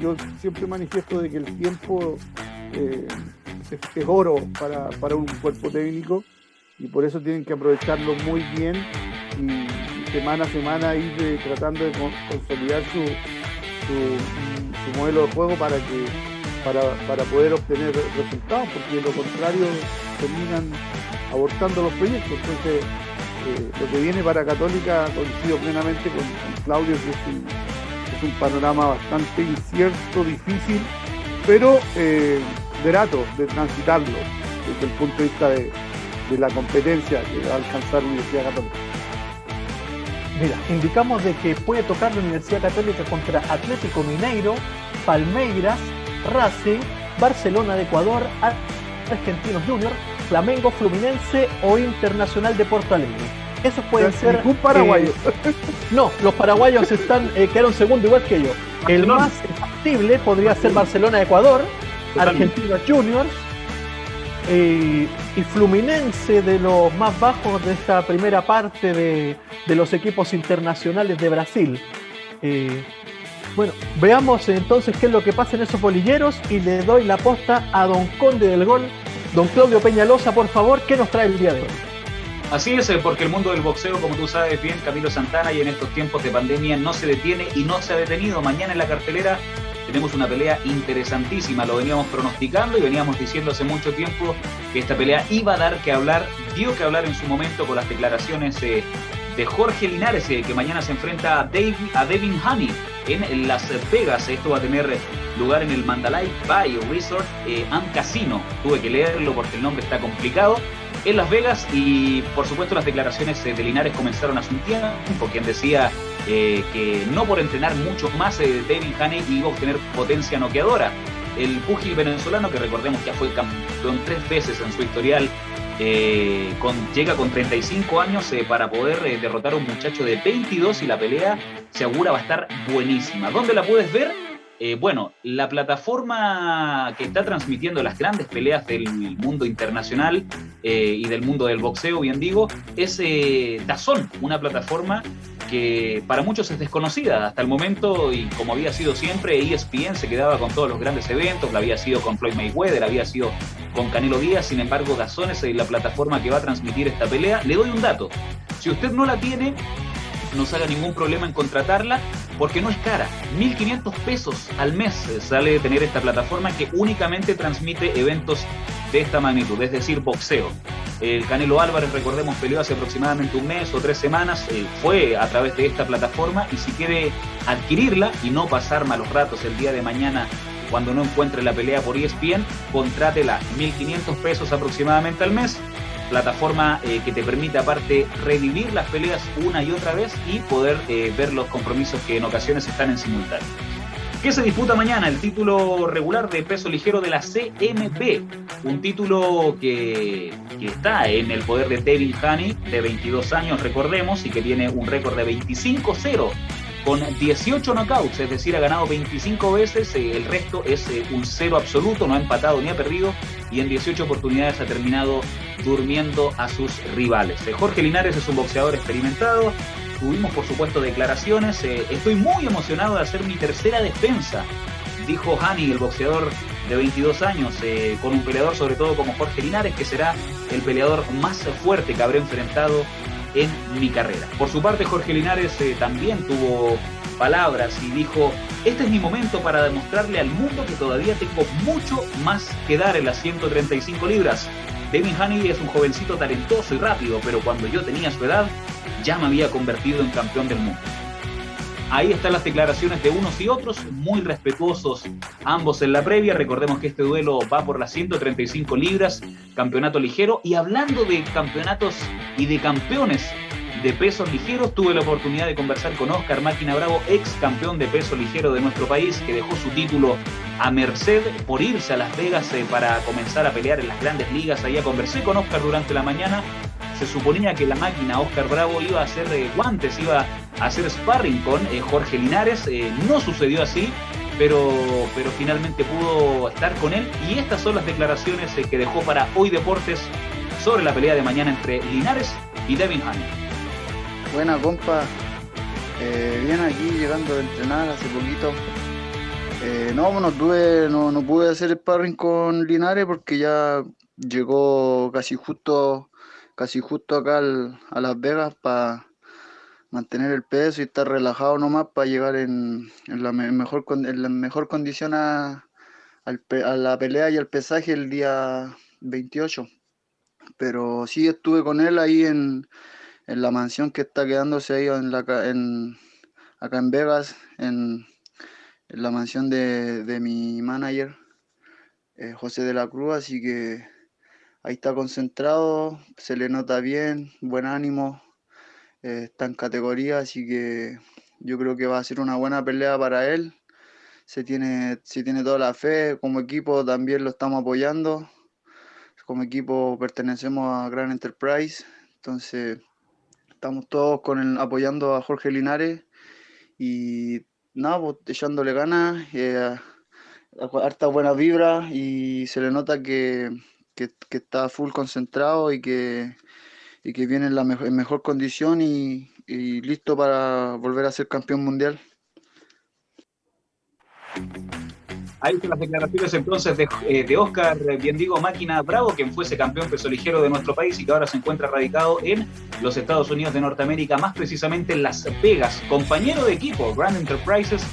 yo siempre manifiesto de que el tiempo eh, es, oro para, un cuerpo técnico y por eso tienen que aprovecharlo muy bien y, semana a semana ir eh, tratando de consolidar su, modelo de juego para que para, poder obtener resultados, porque de lo contrario terminan abortando los proyectos. Entonces, lo que viene para Católica coincido plenamente con, Claudio, que es un, panorama bastante incierto, difícil, pero eh, grato de transitarlo desde el punto de vista de, la competencia que va a alcanzar Universidad Católica. Mira, indicamos de que puede tocar la Universidad Católica contra Atlético Mineiro, Palmeiras, Racing, Barcelona de Ecuador, Argentinos Juniors, Flamengo, Fluminense o Internacional de Porto Alegre. Esos pueden ser. Un paraguayo. Eh, no, los paraguayos están eh, quedaron segundo igual que yo. El más factible podría ser Barcelona, Ecuador, Argentinos Juniors eh, y Fluminense de los más bajos de esta primera parte de, los equipos internacionales de Brasil. bueno, veamos entonces qué es lo que pasa en esos bolilleros y le doy la posta a Don Conde del Gol Don Claudio Peñalosa, por favor, ¿qué nos trae el día de hoy? Así es, eh, porque el mundo del boxeo, como tú sabes bien, Camilo Santana, y en estos tiempos de pandemia no se detiene y no se ha detenido. Mañana en la cartelera tenemos una pelea interesantísima, lo veníamos pronosticando y veníamos diciendo hace mucho tiempo que esta pelea iba a dar que hablar, dio que hablar en su momento con las declaraciones de Jorge Linares, eh, que mañana se enfrenta a, a Devin Honey en Las Vegas. Esto va a tener lugar en el Mandalay Bay Resort eh, and Casino. Tuve que leerlo porque el nombre está complicado. En Las Vegas y por supuesto las declaraciones eh, de Linares comenzaron hace un tiempo, quien decía que no por entrenar mucho más Devin Haney iba a obtener potencia noqueadora. El púgil venezolano, que recordemos ya fue campeón tres veces en su historial eh, llega con 35 años eh, para poder eh, derrotar a un muchacho de 22 y la pelea se augura va a estar buenísima. ¿Dónde la puedes ver? bueno, la plataforma que está transmitiendo las grandes peleas del mundo internacional y del mundo del boxeo, bien digo, es Dazón, una plataforma que para muchos es desconocida hasta el momento y como había sido siempre, ESPN se quedaba con todos los grandes eventos, la había sido con Floyd Mayweather, había sido con Canelo Díaz, sin embargo Dazón es la plataforma que va a transmitir esta pelea. Le doy un dato, si usted no la tiene, no se haga ningún problema en contratarla porque no es cara. 1.500 pesos al mes sale de tener esta plataforma que únicamente transmite eventos de esta magnitud, es decir, boxeo. El Canelo Álvarez, recordemos, peleó hace aproximadamente un mes o tres semanas, eh, fue a través de esta plataforma y si quiere adquirirla y no pasar malos ratos el día de mañana cuando no encuentre la pelea por ESPN, contrátela 1.500 pesos aproximadamente al mes plataforma eh, que te permite aparte revivir las peleas una y otra vez y poder eh, ver los compromisos que en ocasiones están en simultáneo. ¿Qué se disputa mañana? El título regular de peso ligero de la CMP. Un título que, que está en el poder de Devin Haney, de 22 años, recordemos, y que tiene un récord de 25-0 con 18 knockouts, es decir, ha ganado 25 veces, eh, el resto es eh, un cero absoluto, no ha empatado ni ha perdido y en 18 oportunidades ha terminado durmiendo a sus rivales. Eh, Jorge Linares es un boxeador experimentado, tuvimos por supuesto declaraciones, estoy muy emocionado de hacer mi tercera defensa, dijo Hani, el boxeador de 22 años, con un peleador sobre todo como Jorge Linares, que será el peleador más fuerte que habré enfrentado en mi carrera. Por su parte, Jorge Linares eh, también tuvo palabras y dijo, este es mi momento para demostrarle al mundo que todavía tengo mucho más que dar en las 135 libras. Devin Haney es un jovencito talentoso y rápido, pero cuando yo tenía su edad, ya me había convertido en campeón del mundo. Ahí están las declaraciones de unos y otros, muy respetuosos ambos en la previa. Recordemos que este duelo va por las 135 libras, campeonato ligero. Y hablando de campeonatos y de campeones de pesos ligeros, tuve la oportunidad de conversar con Oscar Máquina Bravo, ex campeón de peso ligero de nuestro país, que dejó su título a merced por irse a Las Vegas eh, para comenzar a pelear en las grandes ligas. Allá conversé con Oscar durante la mañana se suponía que la máquina Oscar Bravo iba a hacer eh, guantes, iba a hacer sparring con eh, Jorge Linares. No sucedió así, pero, pero finalmente pudo estar con él. Y estas son las declaraciones que dejó para Hoy Deportes sobre la pelea de mañana entre Linares y Devin Haney. Buena compa, bien aquí llegando a entrenar hace poquito. no, no, tuve, no, no pude hacer sparring con Linares porque ya llegó casi justo casi justo acá a Las Vegas para mantener el peso y estar relajado nomás para llegar en, la mejor en la mejor condición a, la pelea y al pesaje el día 28. Pero sí estuve con él ahí en, la mansión que está quedándose ahí en la, en, acá en Vegas, en, la mansión de, mi manager, eh, José de la Cruz, así que ahí está concentrado, se le nota bien, buen ánimo, eh, está en categoría, así que yo creo que va a ser una buena pelea para él. Se tiene, se tiene toda la fe, como equipo también lo estamos apoyando. Como equipo pertenecemos a Grand Enterprise, entonces estamos todos con el, apoyando a Jorge Linares y nada, pues, echándole ganas, eh, harta buena vibra y se le nota que, que, está full concentrado y que, y que viene en la en mejor condición y listo para volver a ser campeón mundial. Ahí están las declaraciones entonces de, eh, Oscar, eh, bien digo, Máquina Bravo, quien fuese campeón peso ligero de nuestro país y que ahora se encuentra radicado en los Estados Unidos de Norteamérica, más precisamente en Las Vegas. Compañero de equipo, Grand Enterprises,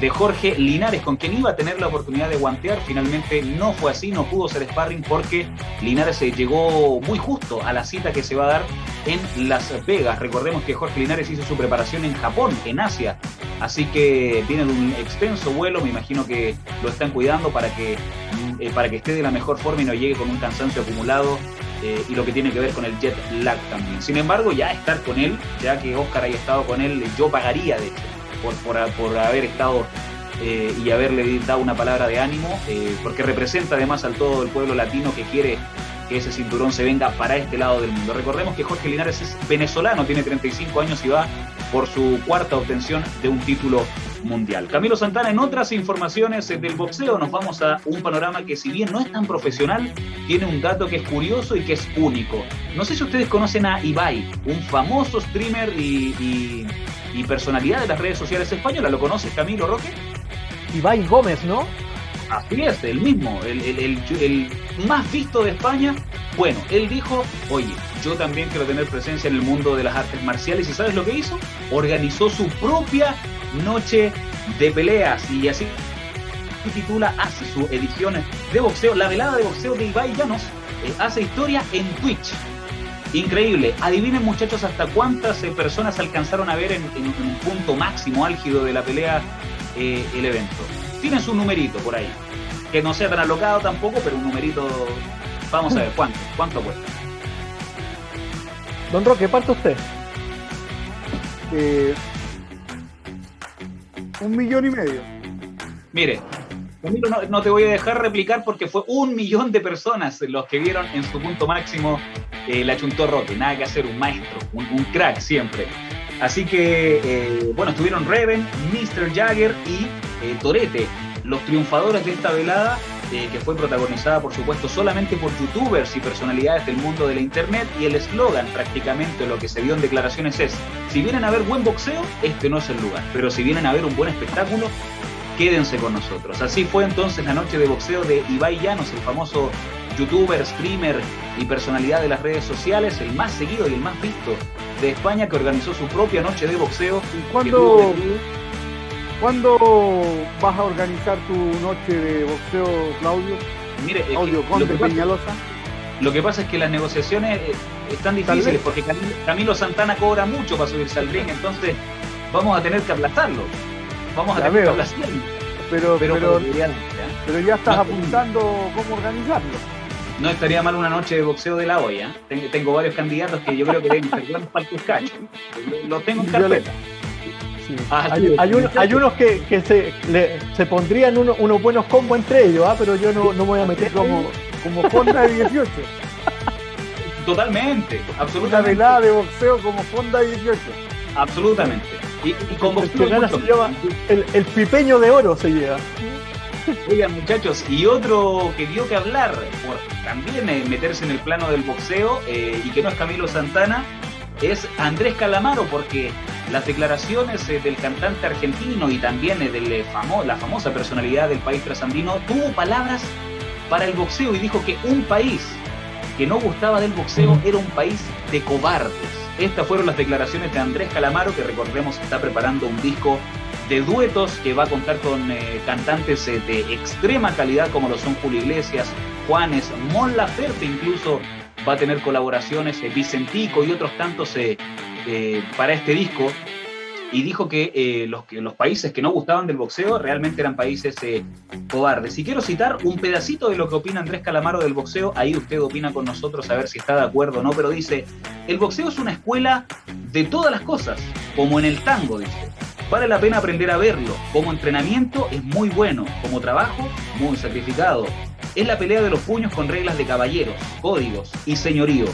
de Jorge Linares, con quien iba a tener la oportunidad de guantear. Finalmente no fue así, no pudo ser sparring porque Linares se llegó muy justo a la cita que se va a dar en Las Vegas. Recordemos que Jorge Linares hizo su preparación en Japón, en Asia. Así que viene de un extenso vuelo, me imagino que lo están cuidando para que, mm, eh, para que esté de la mejor forma y no llegue con un cansancio acumulado eh, y lo que tiene que ver con el jet lag también. Sin embargo, ya estar con él, ya que Oscar haya estado con él, yo pagaría de hecho por, haber estado eh, y haberle dado una palabra de ánimo, porque representa además al todo el pueblo latino que quiere que ese cinturón se venga para este lado del mundo. Recordemos que Jorge Linares es venezolano, tiene 35 años y va por su cuarta obtención de un título mundial. Camilo Santana, en otras informaciones del boxeo nos vamos a un panorama que si bien no es tan profesional, tiene un dato que es curioso y que es único. No sé si ustedes conocen a Ibai, un famoso streamer y, personalidad de las redes sociales españolas. ¿Lo conoces, Camilo Roque? Ibai Gómez, ¿no? Así es, el mismo, el, el, más visto de España. Bueno, él dijo, oye, yo también quiero tener presencia en el mundo de las artes marciales y ¿sabes lo que hizo? Organizó su propia noche de peleas y así titula hace su edición de boxeo, la velada de boxeo de Ibai Llanos eh, hace historia en Twitch. Increíble. Adivinen muchachos hasta cuántas eh, personas alcanzaron a ver en, en, un punto máximo álgido de la pelea eh, el evento. Tienen su numerito por ahí. Que no sea tan alocado tampoco, pero un numerito... Vamos a ver, (laughs) ¿cuánto? ¿Cuánto cuesta? Don Roque, parte usted. Eh, un millón y medio. Mire, No, te voy a dejar replicar porque fue un millón de personas los que vieron en su punto máximo eh, la Chuntó Roque. Nada que hacer, un maestro, un, crack siempre. Así que, eh, bueno, estuvieron Reven, Mr. Jagger y eh, Torete, los triunfadores de esta velada, que fue protagonizada, por supuesto, solamente por youtubers y personalidades del mundo de la internet. Y el eslogan, prácticamente, lo que se vio en declaraciones es: si vienen a ver buen boxeo, este no es el lugar. Pero si vienen a ver un buen espectáculo, quédense con nosotros. Así fue entonces la noche de boxeo de Ibai Llanos, el famoso youtuber, streamer y personalidad de las redes sociales, el más seguido y el más visto de España, que organizó su propia noche de boxeo. ¿Y cuándo, ¿cuándo vas a organizar tu noche de boxeo, Claudio? Mire, Claudio que, Conde lo pasa, Peñalosa. Lo que pasa es que las negociaciones eh, están difíciles porque Camilo, Camilo Santana cobra mucho para subirse al ring, entonces vamos a tener que aplastarlo. Vamos a que aplastarlo. Pero, pero, Pero, pero, ya estás No. apuntando cómo organizarlo. No estaría mal una noche de boxeo de la olla. Tengo, tengo varios candidatos que yo creo que deben ser buenos para el Cuscacho. Los tengo en carpeta. Ah, Hay, hay hay unos que, que se, le- se pondrían uno- unos buenos combos entre ellos, ¿ah? pero yo no, no me voy a meter como, como Honda de 18. Totalmente, Una absolutamente. velada de boxeo como Honda de 18. Absolutamente. Y, y con el que boxeo gana se mucho- lleva el, el pipeño de oro se lleva. Oigan, muchachos, y otro que dio que hablar por también eh, meterse en el plano del boxeo eh, y que no es Camilo Santana es Andrés Calamaro, porque las declaraciones eh, del cantante argentino y también eh, de famo- la famosa personalidad del país trasandino tuvo palabras para el boxeo y dijo que un país que no gustaba del boxeo era un país de cobardes. Estas fueron las declaraciones de Andrés Calamaro, que recordemos está preparando un disco de duetos que va a contar con eh, cantantes eh, de extrema calidad como lo son Julio Iglesias, Juanes, Mon Laferte incluso va a tener colaboraciones, eh, Vicentico y otros tantos eh, para este disco. Y dijo que, eh, los, que los países que no gustaban del boxeo realmente eran países eh, cobardes. Y quiero citar un pedacito de lo que opina Andrés Calamaro del boxeo. Ahí usted opina con nosotros a ver si está de acuerdo o no, pero dice, el boxeo es una escuela de todas las cosas, como en el tango, dice. Vale la pena aprender a verlo. Como entrenamiento es muy bueno, como trabajo, muy sacrificado. Es la pelea de los puños con reglas de caballeros, códigos y señorío.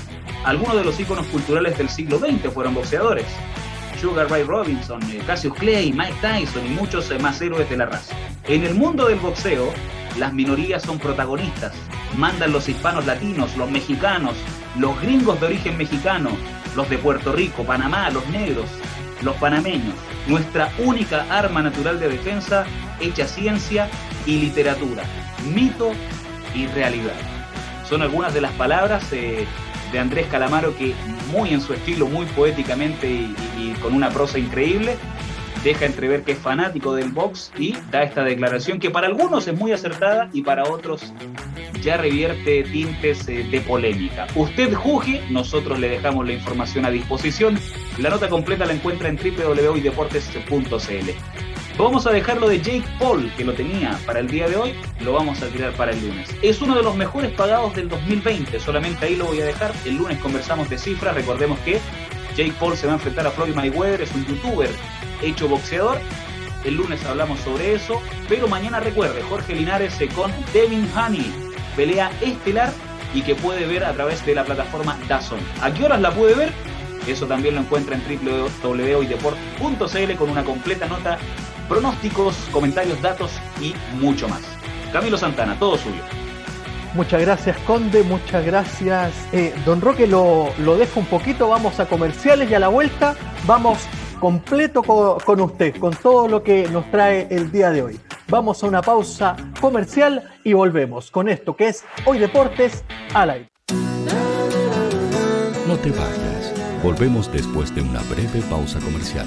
Algunos de los íconos culturales del siglo XX fueron boxeadores. Sugar Ray Robinson, eh, Cassius Clay, Mike Tyson y muchos eh, más héroes de la raza. En el mundo del boxeo, las minorías son protagonistas. Mandan los hispanos latinos, los mexicanos, los gringos de origen mexicano, los de Puerto Rico, Panamá, los negros, los panameños. Nuestra única arma natural de defensa, hecha ciencia y literatura, mito y realidad. Son algunas de las palabras eh, de Andrés Calamaro que muy en su estilo, muy poéticamente y, con una prosa increíble, deja entrever que es fanático del box y da esta declaración que para algunos es muy acertada y para otros ya revierte tintes eh, de polémica. Usted juzgue, nosotros le dejamos la información a disposición. La nota completa la encuentra en www.deportes.cl. Vamos a dejarlo de Jake Paul, que lo tenía para el día de hoy, lo vamos a tirar para el lunes. Es uno de los mejores pagados del 2020, solamente ahí lo voy a dejar. El lunes conversamos de cifras, recordemos que Jake Paul se va a enfrentar a Floyd Mayweather, es un youtuber hecho boxeador. El lunes hablamos sobre eso, pero mañana recuerde, Jorge Linares con Devin Haney, pelea estelar y que puede ver a través de la plataforma DAZN. ¿A qué horas la puede ver? Eso también lo encuentra en www.hoydeport.cl con una completa nota, pronósticos, comentarios, datos y mucho más. Camilo Santana, todo suyo. Muchas gracias, Conde. Muchas gracias. Eh, don Roque lo, lo dejo un poquito. Vamos a comerciales y a la vuelta vamos completo co- con usted, con todo lo que nos trae el día de hoy. Vamos a una pausa comercial y volvemos con esto que es Hoy Deportes al aire. No te vayas. Volvemos después de una breve pausa comercial.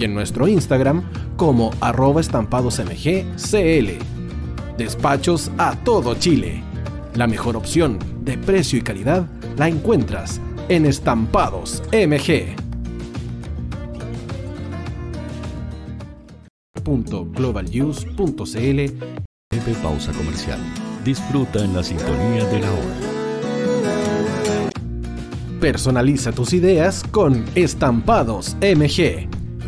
y en nuestro Instagram como arroba estampadosmgcl. Despachos a todo Chile. La mejor opción de precio y calidad la encuentras en Estampados MG. Breve pausa comercial. Disfruta en la sintonía de la hora. Personaliza tus ideas con Estampados MG,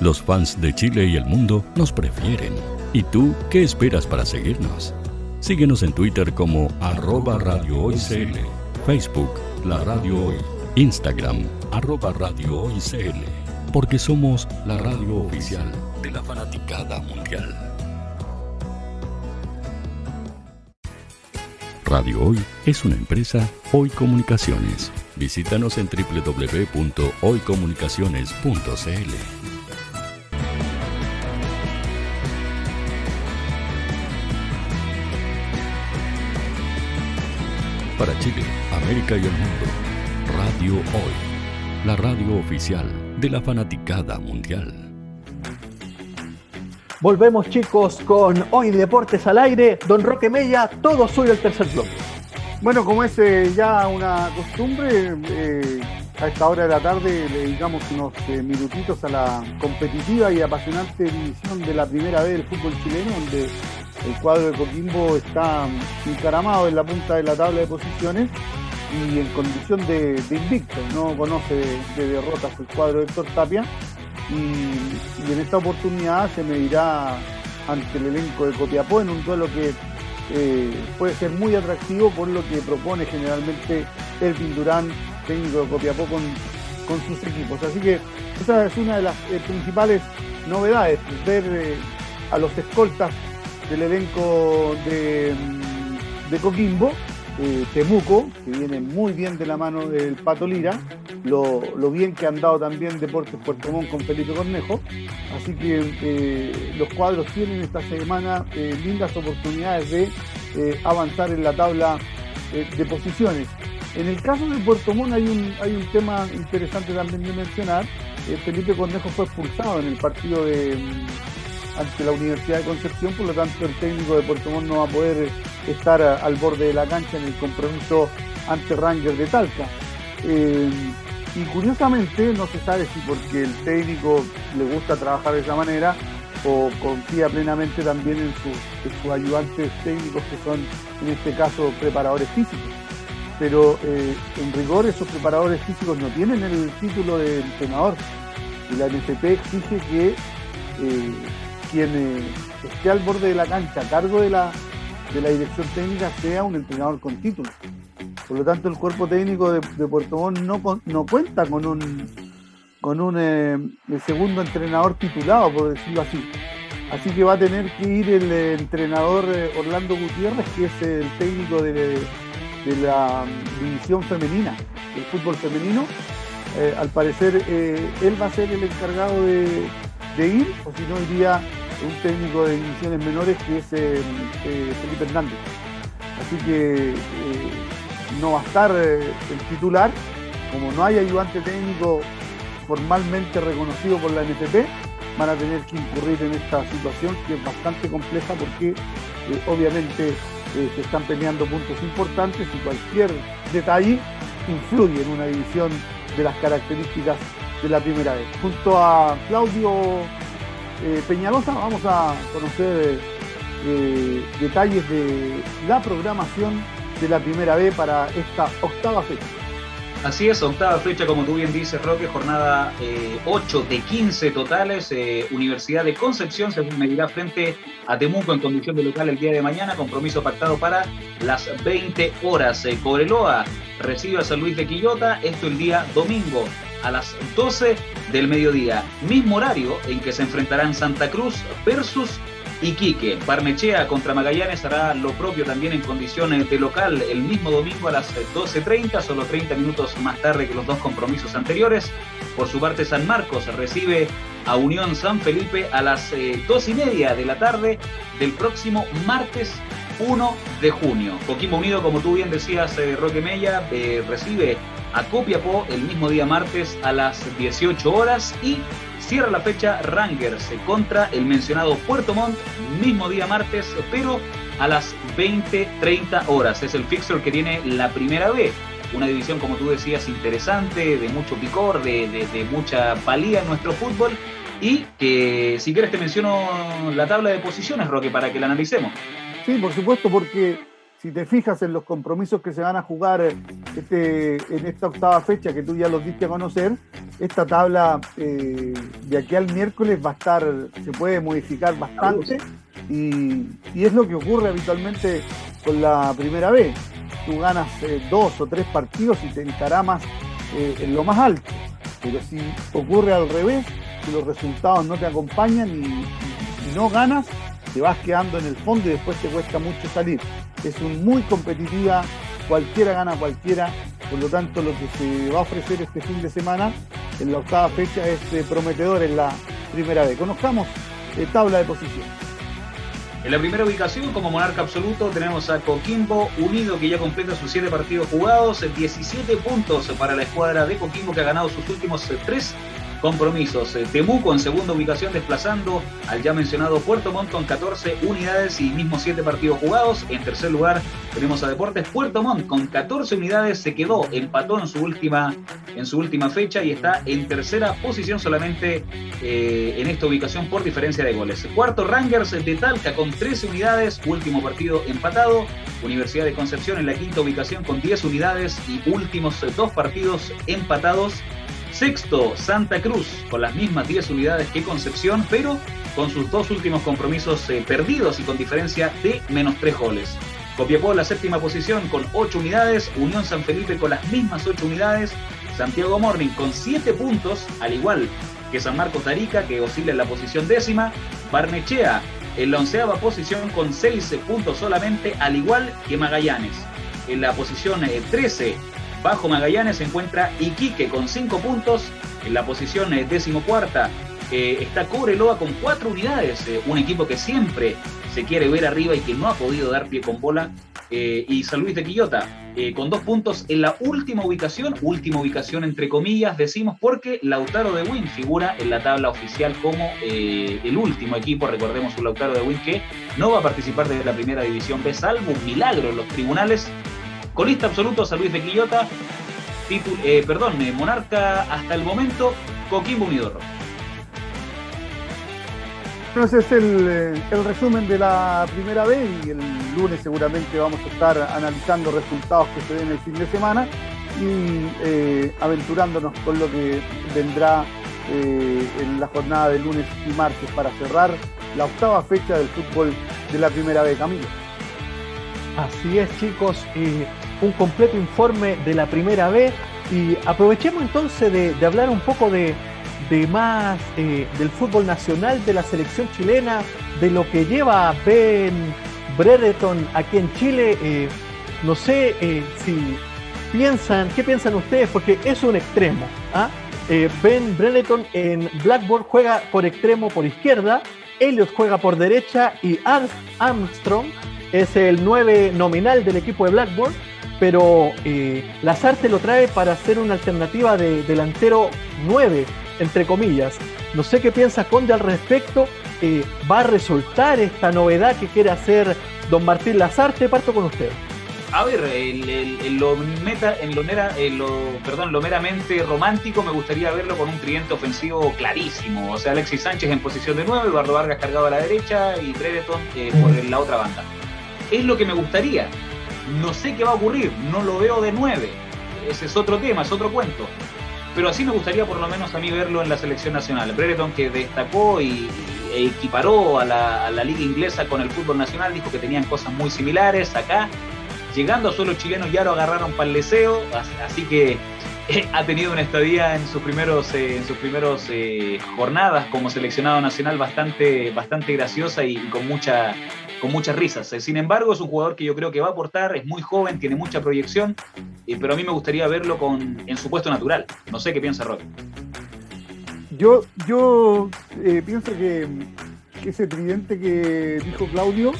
Los fans de Chile y el mundo nos prefieren. ¿Y tú qué esperas para seguirnos? Síguenos en Twitter como arroba Radio Hoy Facebook La Radio Hoy, Instagram arroba Radio porque somos la radio oficial de la fanaticada mundial. Radio Hoy es una empresa Hoy Comunicaciones. Visítanos en www.hoycomunicaciones.cl. Para Chile, América y el mundo, Radio Hoy, la radio oficial de la fanaticada mundial. Volvemos chicos con Hoy Deportes al aire. Don Roque Mella, todo suyo el tercer bloque. Bueno, como es eh, ya una costumbre, eh, a esta hora de la tarde le dedicamos unos eh, minutitos a la competitiva y apasionante división de la primera vez del fútbol chileno, donde el cuadro de Coquimbo está encaramado en la punta de la tabla de posiciones y en condición de, invicto, no conoce de, de, derrotas el cuadro de Héctor Tapia y, y, en esta oportunidad se medirá ante el elenco de Copiapó en un duelo que eh, puede ser muy atractivo por lo que propone generalmente Elvin Durán, técnico de Copiapó con, con sus equipos. Así que esa es una de las eh, principales novedades, ver eh, a los escoltas del elenco de, de Coquimbo eh, Temuco, que viene muy bien de la mano del Pato Lira, lo, lo, bien que han dado también Deportes Puerto Montt con Felipe Cornejo. Así que eh, los cuadros tienen esta semana eh, lindas oportunidades de avanzar en la tabla de posiciones. En el caso de Puerto Montt hay un, hay un tema interesante también de mencionar. Felipe Cornejo fue expulsado en el partido de, ante la Universidad de Concepción, por lo tanto el técnico de Puerto Montt no va a poder estar a, al borde de la cancha en el compromiso ante Rangers de Talca. Eh, y curiosamente no se sabe si porque el técnico le gusta trabajar de esa manera o confía plenamente también en, su, en sus ayudantes técnicos que son en este caso preparadores físicos. Pero eh, en rigor esos preparadores físicos no tienen el título de entrenador y la NFP exige que eh, quien esté al borde de la cancha a cargo de la, de la dirección técnica sea un entrenador con título. Por lo tanto, el cuerpo técnico de, de Puerto Montt no, no cuenta con un, con un eh, segundo entrenador titulado, por decirlo así. Así que va a tener que ir el eh, entrenador eh, Orlando Gutiérrez, que es el técnico de, de la división femenina, del fútbol femenino. Al parecer, él va a ser el encargado de, de ir, o si no, iría un técnico de divisiones menores que es eh, eh, Felipe Hernández. Así que eh, no va a estar el titular, como no hay ayudante técnico formalmente reconocido por la NFP, van a tener que incurrir en esta situación que es bastante compleja porque obviamente se están peleando puntos importantes y cualquier detalle influye en una división de las características de la primera vez. Junto a Claudio eh, Peñalosa vamos a conocer eh, detalles de la programación de la primera B para esta octava fecha. Así es, octava fecha, como tú bien dices, Roque, jornada 8 de 15 totales. Universidad de Concepción se medirá frente a Temuco en condición de local el día de mañana, compromiso pactado para las 20 horas. Cobreloa recibe a San Luis de Quillota, esto el día domingo a las 12 del mediodía. Mismo horario en que se enfrentarán Santa Cruz versus Iquique. Barnechea contra Magallanes hará lo propio también en condiciones de local el mismo domingo a las 12.30, solo 30 minutos más tarde que los dos compromisos anteriores. Por su parte, San Marcos recibe a Unión San Felipe a las eh, dos y media de la tarde del próximo martes 1 de junio. Coquimbo Unido, como tú bien decías, eh, Roque Mella, eh, recibe a Copiapó el mismo día martes a las 18 horas y cierra la fecha Rangers contra el mencionado Puerto Montt, mismo día martes, pero a las 20-30 horas. Es el fixture que tiene la primera B. Una división, como tú decías, interesante, de mucho picor, de, de mucha valía en nuestro fútbol. Y que si quieres te menciono la tabla de posiciones, Roque, para que la analicemos. Sí, por supuesto, porque si te fijas en los compromisos que se van a jugar este, en esta octava fecha que tú ya los diste a conocer, esta tabla eh, de aquí al miércoles va a estar, se puede modificar bastante y, es lo que ocurre habitualmente con la primera vez. Tú ganas eh, dos o tres partidos y te encaramas eh, en lo más alto. Pero si ocurre al revés, si los resultados no te acompañan y no ganas, te vas quedando en el fondo y después te cuesta mucho salir. Es muy competitiva, cualquiera gana cualquiera, por lo tanto lo que se va a ofrecer este fin de semana en la octava fecha es eh, prometedor en la primera vez. Conozcamos eh, tabla de posición. En la primera ubicación, como monarca absoluto, tenemos a Coquimbo Unido, que ya completa sus siete partidos jugados, 17 puntos para la escuadra de Coquimbo, que ha ganado sus últimos eh, tres compromisos. Eh, Temuco en segunda ubicación desplazando al ya mencionado Puerto Montt con 14 unidades y mismo 7 partidos jugados. En tercer lugar tenemos a Deportes Puerto Montt con 14 unidades. Se quedó, empató en su última, en su última fecha y está en tercera posición solamente eh, en esta ubicación por diferencia de goles. Cuarto Rangers de Talca con 13 unidades, último partido empatado. Universidad de Concepción en la quinta ubicación con 10 unidades y últimos dos partidos empatados. Sexto, Santa Cruz, con las mismas 10 unidades que Concepción, pero con sus dos últimos compromisos eh, perdidos y con diferencia de menos 3 goles. Copiapó la séptima posición con 8 unidades, Unión San Felipe con las mismas 8 unidades, Santiago Morning con 7 puntos, al igual que San Marcos Tarica, que oscila en la posición décima, Barnechea en la onceava posición con 6 puntos solamente, al igual que Magallanes. En la posición 13, eh, Bajo Magallanes se encuentra Iquique con 5 puntos. En la posición eh, decimocuarta eh, está Cobreloa con 4 unidades. Eh, un equipo que siempre se quiere ver arriba y que no ha podido dar pie con bola. y San Luis de Quillota con 2 puntos en la última ubicación. Última ubicación entre comillas, decimos, porque Lautaro de Win figura en la tabla oficial como el último equipo. Recordemos un Lautaro de Win que no va a participar desde la primera división B, salvo un milagro en los tribunales Colista absoluto, San Luis de Quillota. Eh, perdón, eh, Monarca hasta el momento, Coquimbo Unido Entonces es eh, el, resumen de la primera vez y el lunes seguramente vamos a estar analizando resultados que se den el fin de semana y aventurándonos con lo que vendrá en la jornada de lunes y martes para cerrar la octava fecha del fútbol de la primera vez, Camilo. Así es, chicos, un completo informe de la primera vez y aprovechemos entonces de, hablar un poco de, más eh, del fútbol nacional, de la selección chilena, de lo que lleva Ben Brereton aquí en Chile. Eh, no sé eh, si piensan, ¿qué piensan ustedes? Porque es un extremo. ¿ah? ben Brereton en Blackboard juega por extremo por izquierda, Elliot juega por derecha y Armstrong es el 9 nominal del equipo de Blackboard, pero eh, Lazarte lo trae para hacer una alternativa de delantero 9, entre comillas. No sé qué piensa Conde al respecto. Eh, ¿Va a resultar esta novedad que quiere hacer don Martín Lazarte? Parto con usted. A ver, en lo meta, en lo, mera, lo, perdón, lo meramente romántico me gustaría verlo con un tridente ofensivo clarísimo. O sea, Alexis Sánchez en posición de 9, Eduardo Vargas cargado a la derecha y Brereton eh, por la otra banda es lo que me gustaría. No sé qué va a ocurrir, no lo veo de 9. ese es otro tema, es otro cuento. Pero así me gustaría por lo menos a mí verlo en la selección nacional. Brereton que destacó y, e equiparó a la, a la liga inglesa con el fútbol nacional, dijo que tenían cosas muy similares acá. Llegando a suelo chileno ya lo agarraron para el deseo, así que ha tenido una estadía en sus primeros, eh, en sus primeros eh, jornadas como seleccionado nacional bastante, bastante graciosa y con mucha, con muchas risas. Sin embargo, es un jugador que yo creo que va a aportar, es muy joven, tiene mucha proyección, eh, pero a mí me gustaría verlo con, en su puesto natural. No sé qué piensa Rob. Yo, yo pienso que, ese tridente que dijo Claudio,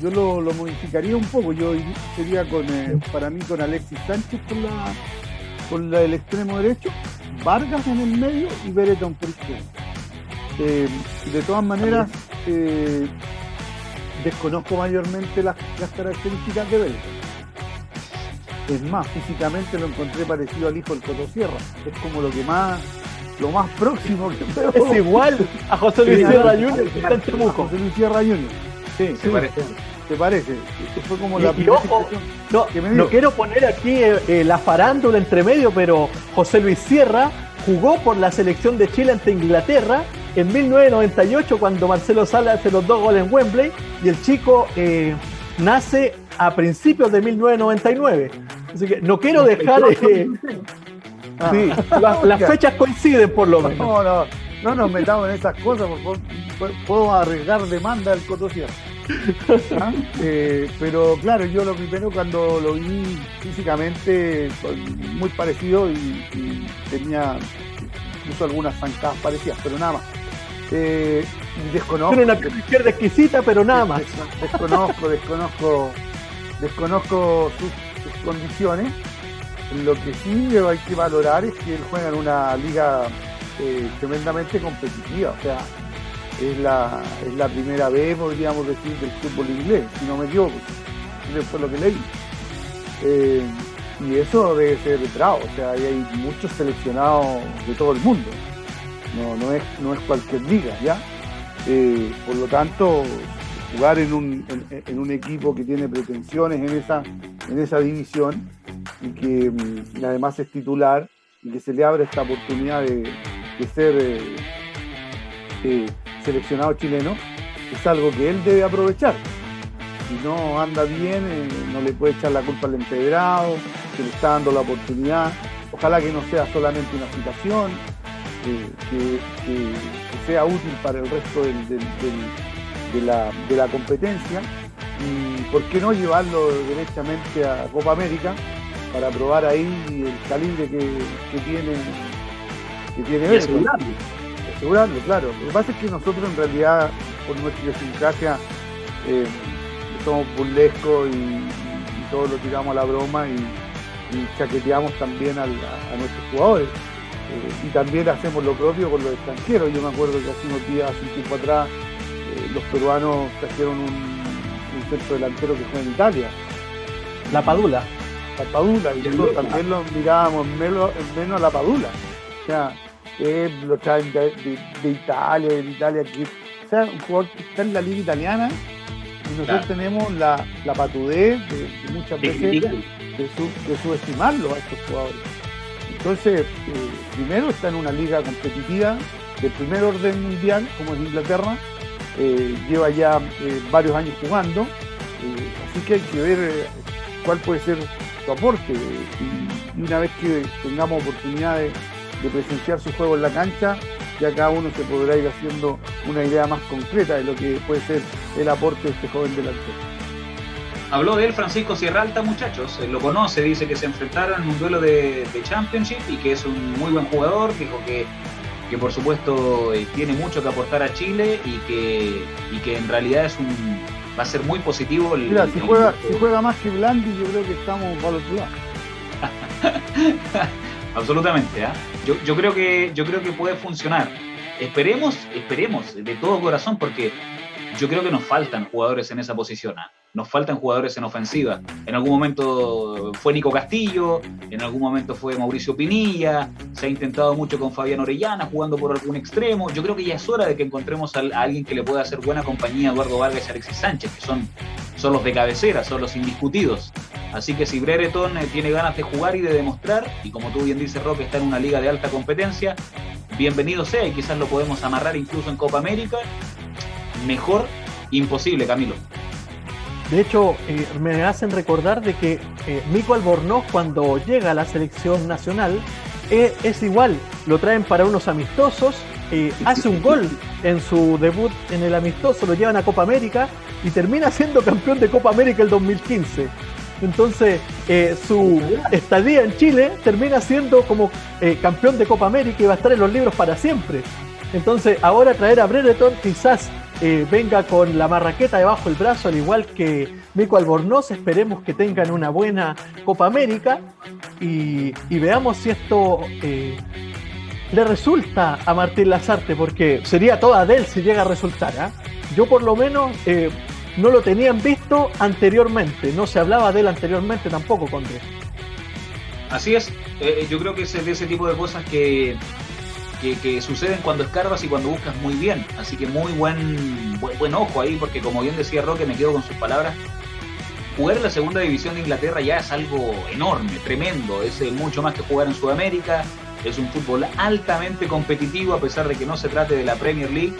yo lo, modificaría un poco. Yo sería con, para mí con Alexis Sánchez con la con el extremo derecho, Vargas en el medio y Bereton por izquierda. Eh, de todas maneras, eh, desconozco mayormente las, características de Bereton. Es más, físicamente lo encontré parecido al hijo del Cotosierra. Es como lo que más, lo más próximo que (laughs) veo. Es igual a José Luis Sierra Jr. que está en Temuco. José Luis Sierra Jr. Sí, sí. Parece. ¿Te parece? fue como la no, no quiero poner aquí eh, eh, la farándula entre medio, pero José Luis Sierra jugó por la selección de Chile ante Inglaterra en 1998 cuando Marcelo Sala hace los dos goles en Wembley y el chico eh, nace a principios de 1999. Así que no quiero dejar... (laughs) Ah. sí, las fechas coinciden por lo menos. No, no, no nos metamos en esas cosas, por favor. Puedo arriesgar demanda del Cotosierra. (laughs) ¿Ah? Eh, pero claro, yo lo primero cuando lo vi físicamente muy parecido y, tenía incluso algunas zancadas parecidas, pero nada más. Eh, desconozco. Tiene una izquierda exquisita, pero nada más. Desconozco, desconozco, desconozco sus, condiciones. Lo que sí hay que valorar es que él juega en una liga eh, tremendamente competitiva. O sea, es la, es la primera vez, podríamos decir, del fútbol inglés, si no me equivoco. Eso fue lo que leí. Eh, y eso debe ser bravo, o sea, hay muchos seleccionados de todo el mundo. No, no, es, no es cualquier liga, ¿ya? Eh, por lo tanto, jugar en un, en, un equipo que tiene pretensiones en esa, en esa división y que mm, además es titular y que se le abre esta oportunidad de, ser eh, seleccionado chileno es algo que él debe aprovechar. Si no anda bien, eh, no le puede echar la culpa al empedrado, que le está dando la oportunidad. Ojalá que no sea solamente una citación, que, sea útil para el resto de, la, competencia. Y por qué no llevarlo directamente a Copa América para probar ahí el calibre que, tiene que tiene asegurarlo, claro. Lo que pasa es que nosotros en realidad, por nuestra idiosincrasia, eh, somos burlescos y, todo lo tiramos a la broma y, chaqueteamos también a, nuestros jugadores. Eh, y también hacemos lo propio con los extranjeros. Yo me acuerdo que hace unos días, hace un tiempo atrás, eh, los peruanos trajeron un, centro delantero que fue en Italia. La Padula. La Padula, y nosotros también lo mirábamos menos, menos a la Padula. O sea, lo traen de, Italia, de Italia, aquí. O sea, un jugador que está en la liga italiana y nosotros tenemos la, la patudez de, muchas veces de, subestimarlo a estos jugadores. Entonces, eh, primero está en una liga competitiva de primer orden mundial, como es Inglaterra, eh, lleva ya eh, varios años jugando, así que hay que ver cuál puede ser su aporte. Y, una vez que tengamos oportunidades de presenciar su juego en la cancha, ya cada uno se podrá ir haciendo una idea más concreta de lo que puede ser el aporte de este joven delantero. Habló de él Francisco Sierra Alta, muchachos. Él lo conoce, dice que se enfrentaron en un duelo de, Championship y que es un muy buen jugador. Dijo que, que por supuesto eh, tiene mucho que aportar a Chile y que, y que en realidad es un va a ser muy positivo. El, Mira, si, juega, si juega más que Blandi, yo creo que estamos para los (laughs) absolutamente. ¿ah? Yo, yo, creo que, yo creo que puede funcionar. Esperemos, esperemos de todo corazón, porque yo creo que nos faltan jugadores en esa posición. ¿ah? Nos faltan jugadores en ofensiva. En algún momento fue Nico Castillo, en algún momento fue Mauricio Pinilla, se ha intentado mucho con Fabián Orellana jugando por algún extremo. Yo creo que ya es hora de que encontremos a, alguien que le pueda hacer buena compañía a Eduardo Vargas y Alexis Sánchez, que son, son los de cabecera, son los indiscutidos. Así que si Brereton eh, tiene ganas de jugar y de demostrar, y como tú bien dices, Roque, está en una liga de alta competencia, bienvenido sea y quizás lo podemos amarrar incluso en Copa América. Mejor imposible, Camilo. De hecho, eh, me hacen recordar de que eh, Mico Albornoz cuando llega a la selección nacional eh, es igual, lo traen para unos amistosos, hace un gol en su debut en el amistoso, lo llevan a Copa América y termina (laughs) siendo campeón de Copa América el 2015. Entonces, su estadía en Chile termina siendo como campeón de Copa América y va a estar en los libros para siempre. Entonces, ahora traer a Brereton quizás eh, venga con la marraqueta debajo del brazo, al igual que Mico Albornoz. Esperemos que tengan una buena Copa América y, veamos si esto eh, le resulta a Martín Lazarte, porque sería toda de él si llega a resultar. ¿ah? Yo por lo menos eh, no lo tenían visto anteriormente, no se hablaba de él anteriormente tampoco, Conde. Así es, yo creo que es de ese tipo de cosas que que, suceden cuando escarbas y cuando buscas muy bien. Así que muy buen, buen, ojo ahí, porque como bien decía Roque, me quedo con sus palabras. Jugar en la segunda división de Inglaterra ya es algo enorme, tremendo. Es eh, mucho más que jugar en Sudamérica. Es un fútbol altamente competitivo, a pesar de que no se trate de la Premier League.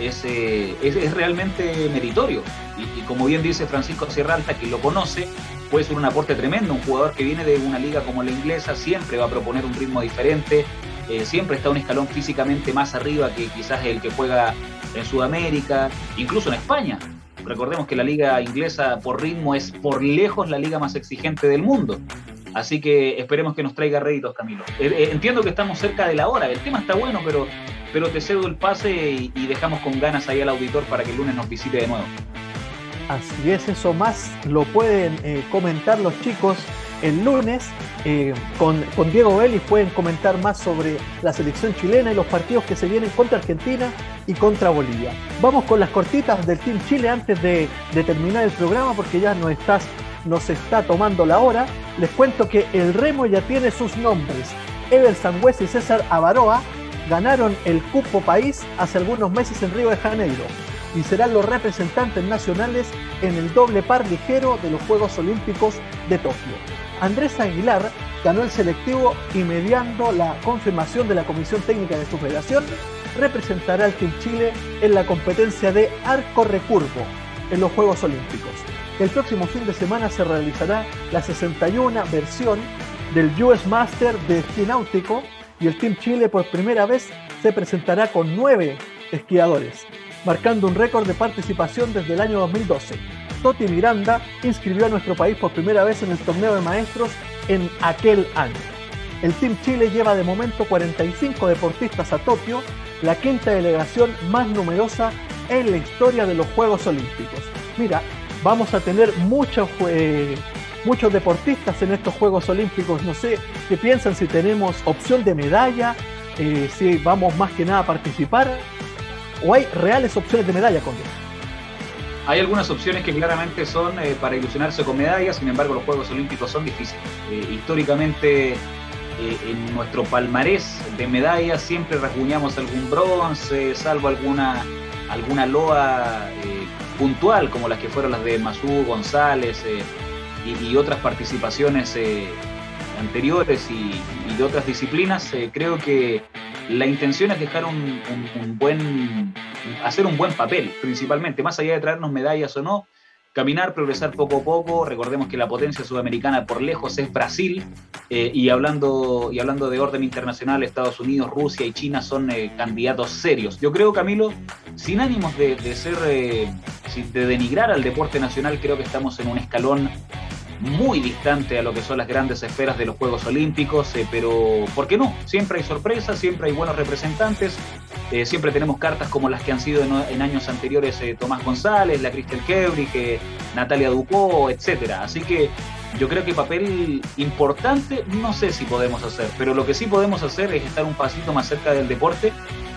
Es, eh, es, realmente meritorio. Y, como bien dice Francisco Sierra Alta, quien lo conoce, puede ser un aporte tremendo. Un jugador que viene de una liga como la inglesa siempre va a proponer un ritmo diferente, eh, siempre está un escalón físicamente más arriba que quizás el que juega en Sudamérica, incluso en España. Recordemos que la liga inglesa por ritmo es por lejos la liga más exigente del mundo. Así que esperemos que nos traiga réditos, Camilo. Eh, eh, entiendo que estamos cerca de la hora, el tema está bueno, pero, pero te cedo el pase y, dejamos con ganas ahí al auditor para que el lunes nos visite de nuevo. Así es, eso más lo pueden comentar los chicos el lunes eh, con, Diego Vélez pueden comentar más sobre la selección chilena y los partidos que se vienen contra Argentina y contra Bolivia. Vamos con las cortitas del Team Chile antes de, terminar el programa porque ya nos, estás, nos está tomando la hora. Les cuento que el remo ya tiene sus nombres. Ever Sangüez y César Avaroa ganaron el Cupo País hace algunos meses en Río de Janeiro y serán los representantes nacionales en el doble par ligero de los Juegos Olímpicos de Tokio. Andrés Aguilar ganó el selectivo y mediando la confirmación de la Comisión Técnica de su federación, representará al Team Chile en la competencia de arco recurvo en los Juegos Olímpicos. El próximo fin de semana se realizará la 61 versión del US Master de esquí náutico y el Team Chile por primera vez se presentará con nueve esquiadores, marcando un récord de participación desde el año 2012. Toti Miranda inscribió a nuestro país por primera vez en el torneo de maestros en aquel año. El Team Chile lleva de momento 45 deportistas a Tokio, la quinta delegación más numerosa en la historia de los Juegos Olímpicos. Mira, vamos a tener muchos, muchos deportistas en estos Juegos Olímpicos. No sé qué piensan si tenemos opción de medalla, eh, si vamos más que nada a participar, o hay reales opciones de medalla, con hay algunas opciones que claramente son eh, para ilusionarse con medallas, sin embargo los Juegos Olímpicos son difíciles. Eh, históricamente eh, en nuestro palmarés de medallas siempre rasguñamos algún bronce, salvo alguna, alguna loa puntual, como las que fueron las de Masú, González y, otras participaciones anteriores y, de otras disciplinas. creo que la intención es dejar un, buen, hacer un buen papel, principalmente, más allá de traernos medallas o no, caminar, progresar poco a poco. Recordemos que la potencia sudamericana por lejos es Brasil eh, y, hablando, y hablando de orden internacional, Estados Unidos, Rusia y China son eh, candidatos serios. Yo creo, Camilo, sin ánimos de, ser, eh, de denigrar al deporte nacional, creo que estamos en un escalón muy distante a lo que son las grandes esferas de los Juegos Olímpicos, eh, pero ¿por qué no? Siempre hay sorpresas, siempre hay buenos representantes, eh, siempre tenemos cartas como las que han sido en, años anteriores eh, Tomás González, la Cristel Kebrich, Natalia Ducó, etcétera. Así que yo creo que papel importante no sé si podemos hacer, pero lo que sí podemos hacer es estar un pasito más cerca del deporte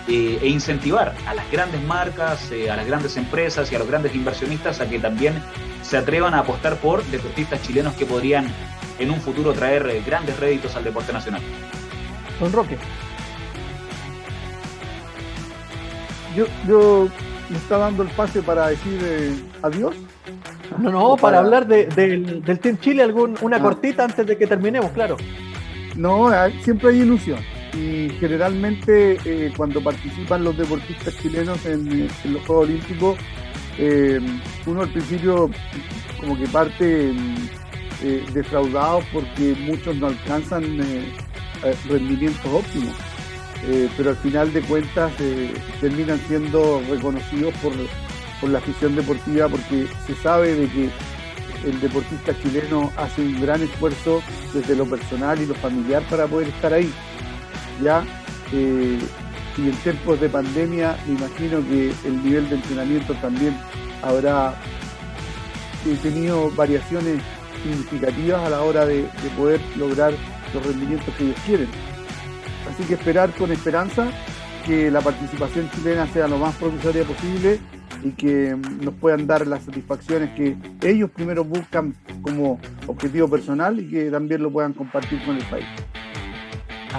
e incentivar a las grandes marcas, a las grandes empresas y a los grandes inversionistas a que también se atrevan a apostar por deportistas chilenos que podrían en un futuro traer eh, grandes réditos al deporte nacional. Don Roque. Yo, yo me está dando el pase para decir eh, adiós. No, no, para, hablar del, Team Chile, algún, una ah. cortita antes de que terminemos, claro. No, siempre hay ilusión. Y generalmente eh, cuando participan los deportistas chilenos en, los Juegos Olímpicos, eh, uno al principio como que parte eh, defraudado porque muchos no alcanzan rendimientos óptimos. pero al final de cuentas terminan siendo reconocidos por, por la afición deportiva porque se sabe de que el deportista chileno hace un gran esfuerzo desde lo personal y lo familiar para poder estar ahí. Ya, eh, y en tiempos de pandemia me imagino que el nivel de entrenamiento también habrá eh, tenido variaciones significativas a la hora de, de poder lograr los rendimientos que ellos quieren. Así que esperar con esperanza que la participación chilena sea lo más provisoria posible y que nos puedan dar las satisfacciones que ellos primero buscan como objetivo personal y que también lo puedan compartir con el país.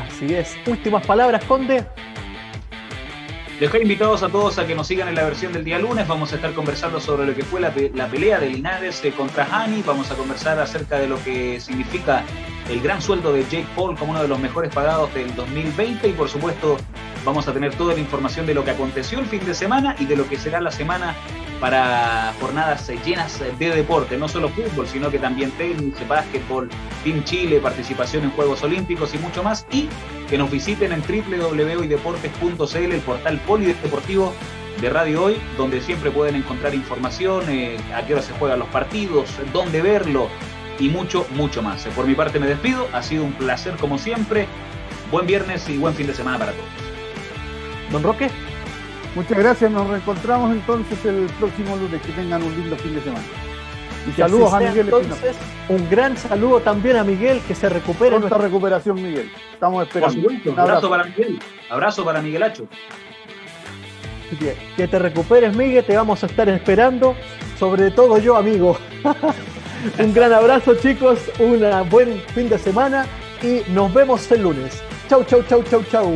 Así es. Últimas palabras, Conde. Dejar invitados a todos a que nos sigan en la versión del día lunes. Vamos a estar conversando sobre lo que fue la, pelea de Linares eh, contra Hani. Vamos a conversar acerca de lo que significa el gran sueldo de Jake Paul como uno de los mejores pagados del 2020 y por supuesto Vamos a tener toda la información de lo que aconteció el fin de semana y de lo que será la semana para jornadas llenas de deporte, no solo fútbol, sino que también tenis, básquetbol, Team Chile, participación en Juegos Olímpicos y mucho más. Y que nos visiten en www.deportes.cl, el portal polideportivo de Radio Hoy, donde siempre pueden encontrar información, eh, a qué hora se juegan los partidos, dónde verlo y mucho, mucho más. Por mi parte me despido, ha sido un placer como siempre. Buen viernes y buen fin de semana para todos. Don Roque. Muchas gracias, nos reencontramos entonces el próximo lunes. Que tengan un lindo fin de semana. Y saludos a Miguel entonces, Un gran saludo también a Miguel, que se recupere. Pronta recuperación, Miguel. Estamos esperando. un abrazo. para Miguel. Abrazo para Miguelacho. Que te recuperes, Miguel, te vamos a estar esperando. Sobre todo yo, amigo. (laughs) un gran abrazo, chicos. Un buen fin de semana y nos vemos el lunes. Chau, chau, chau, chau, chau.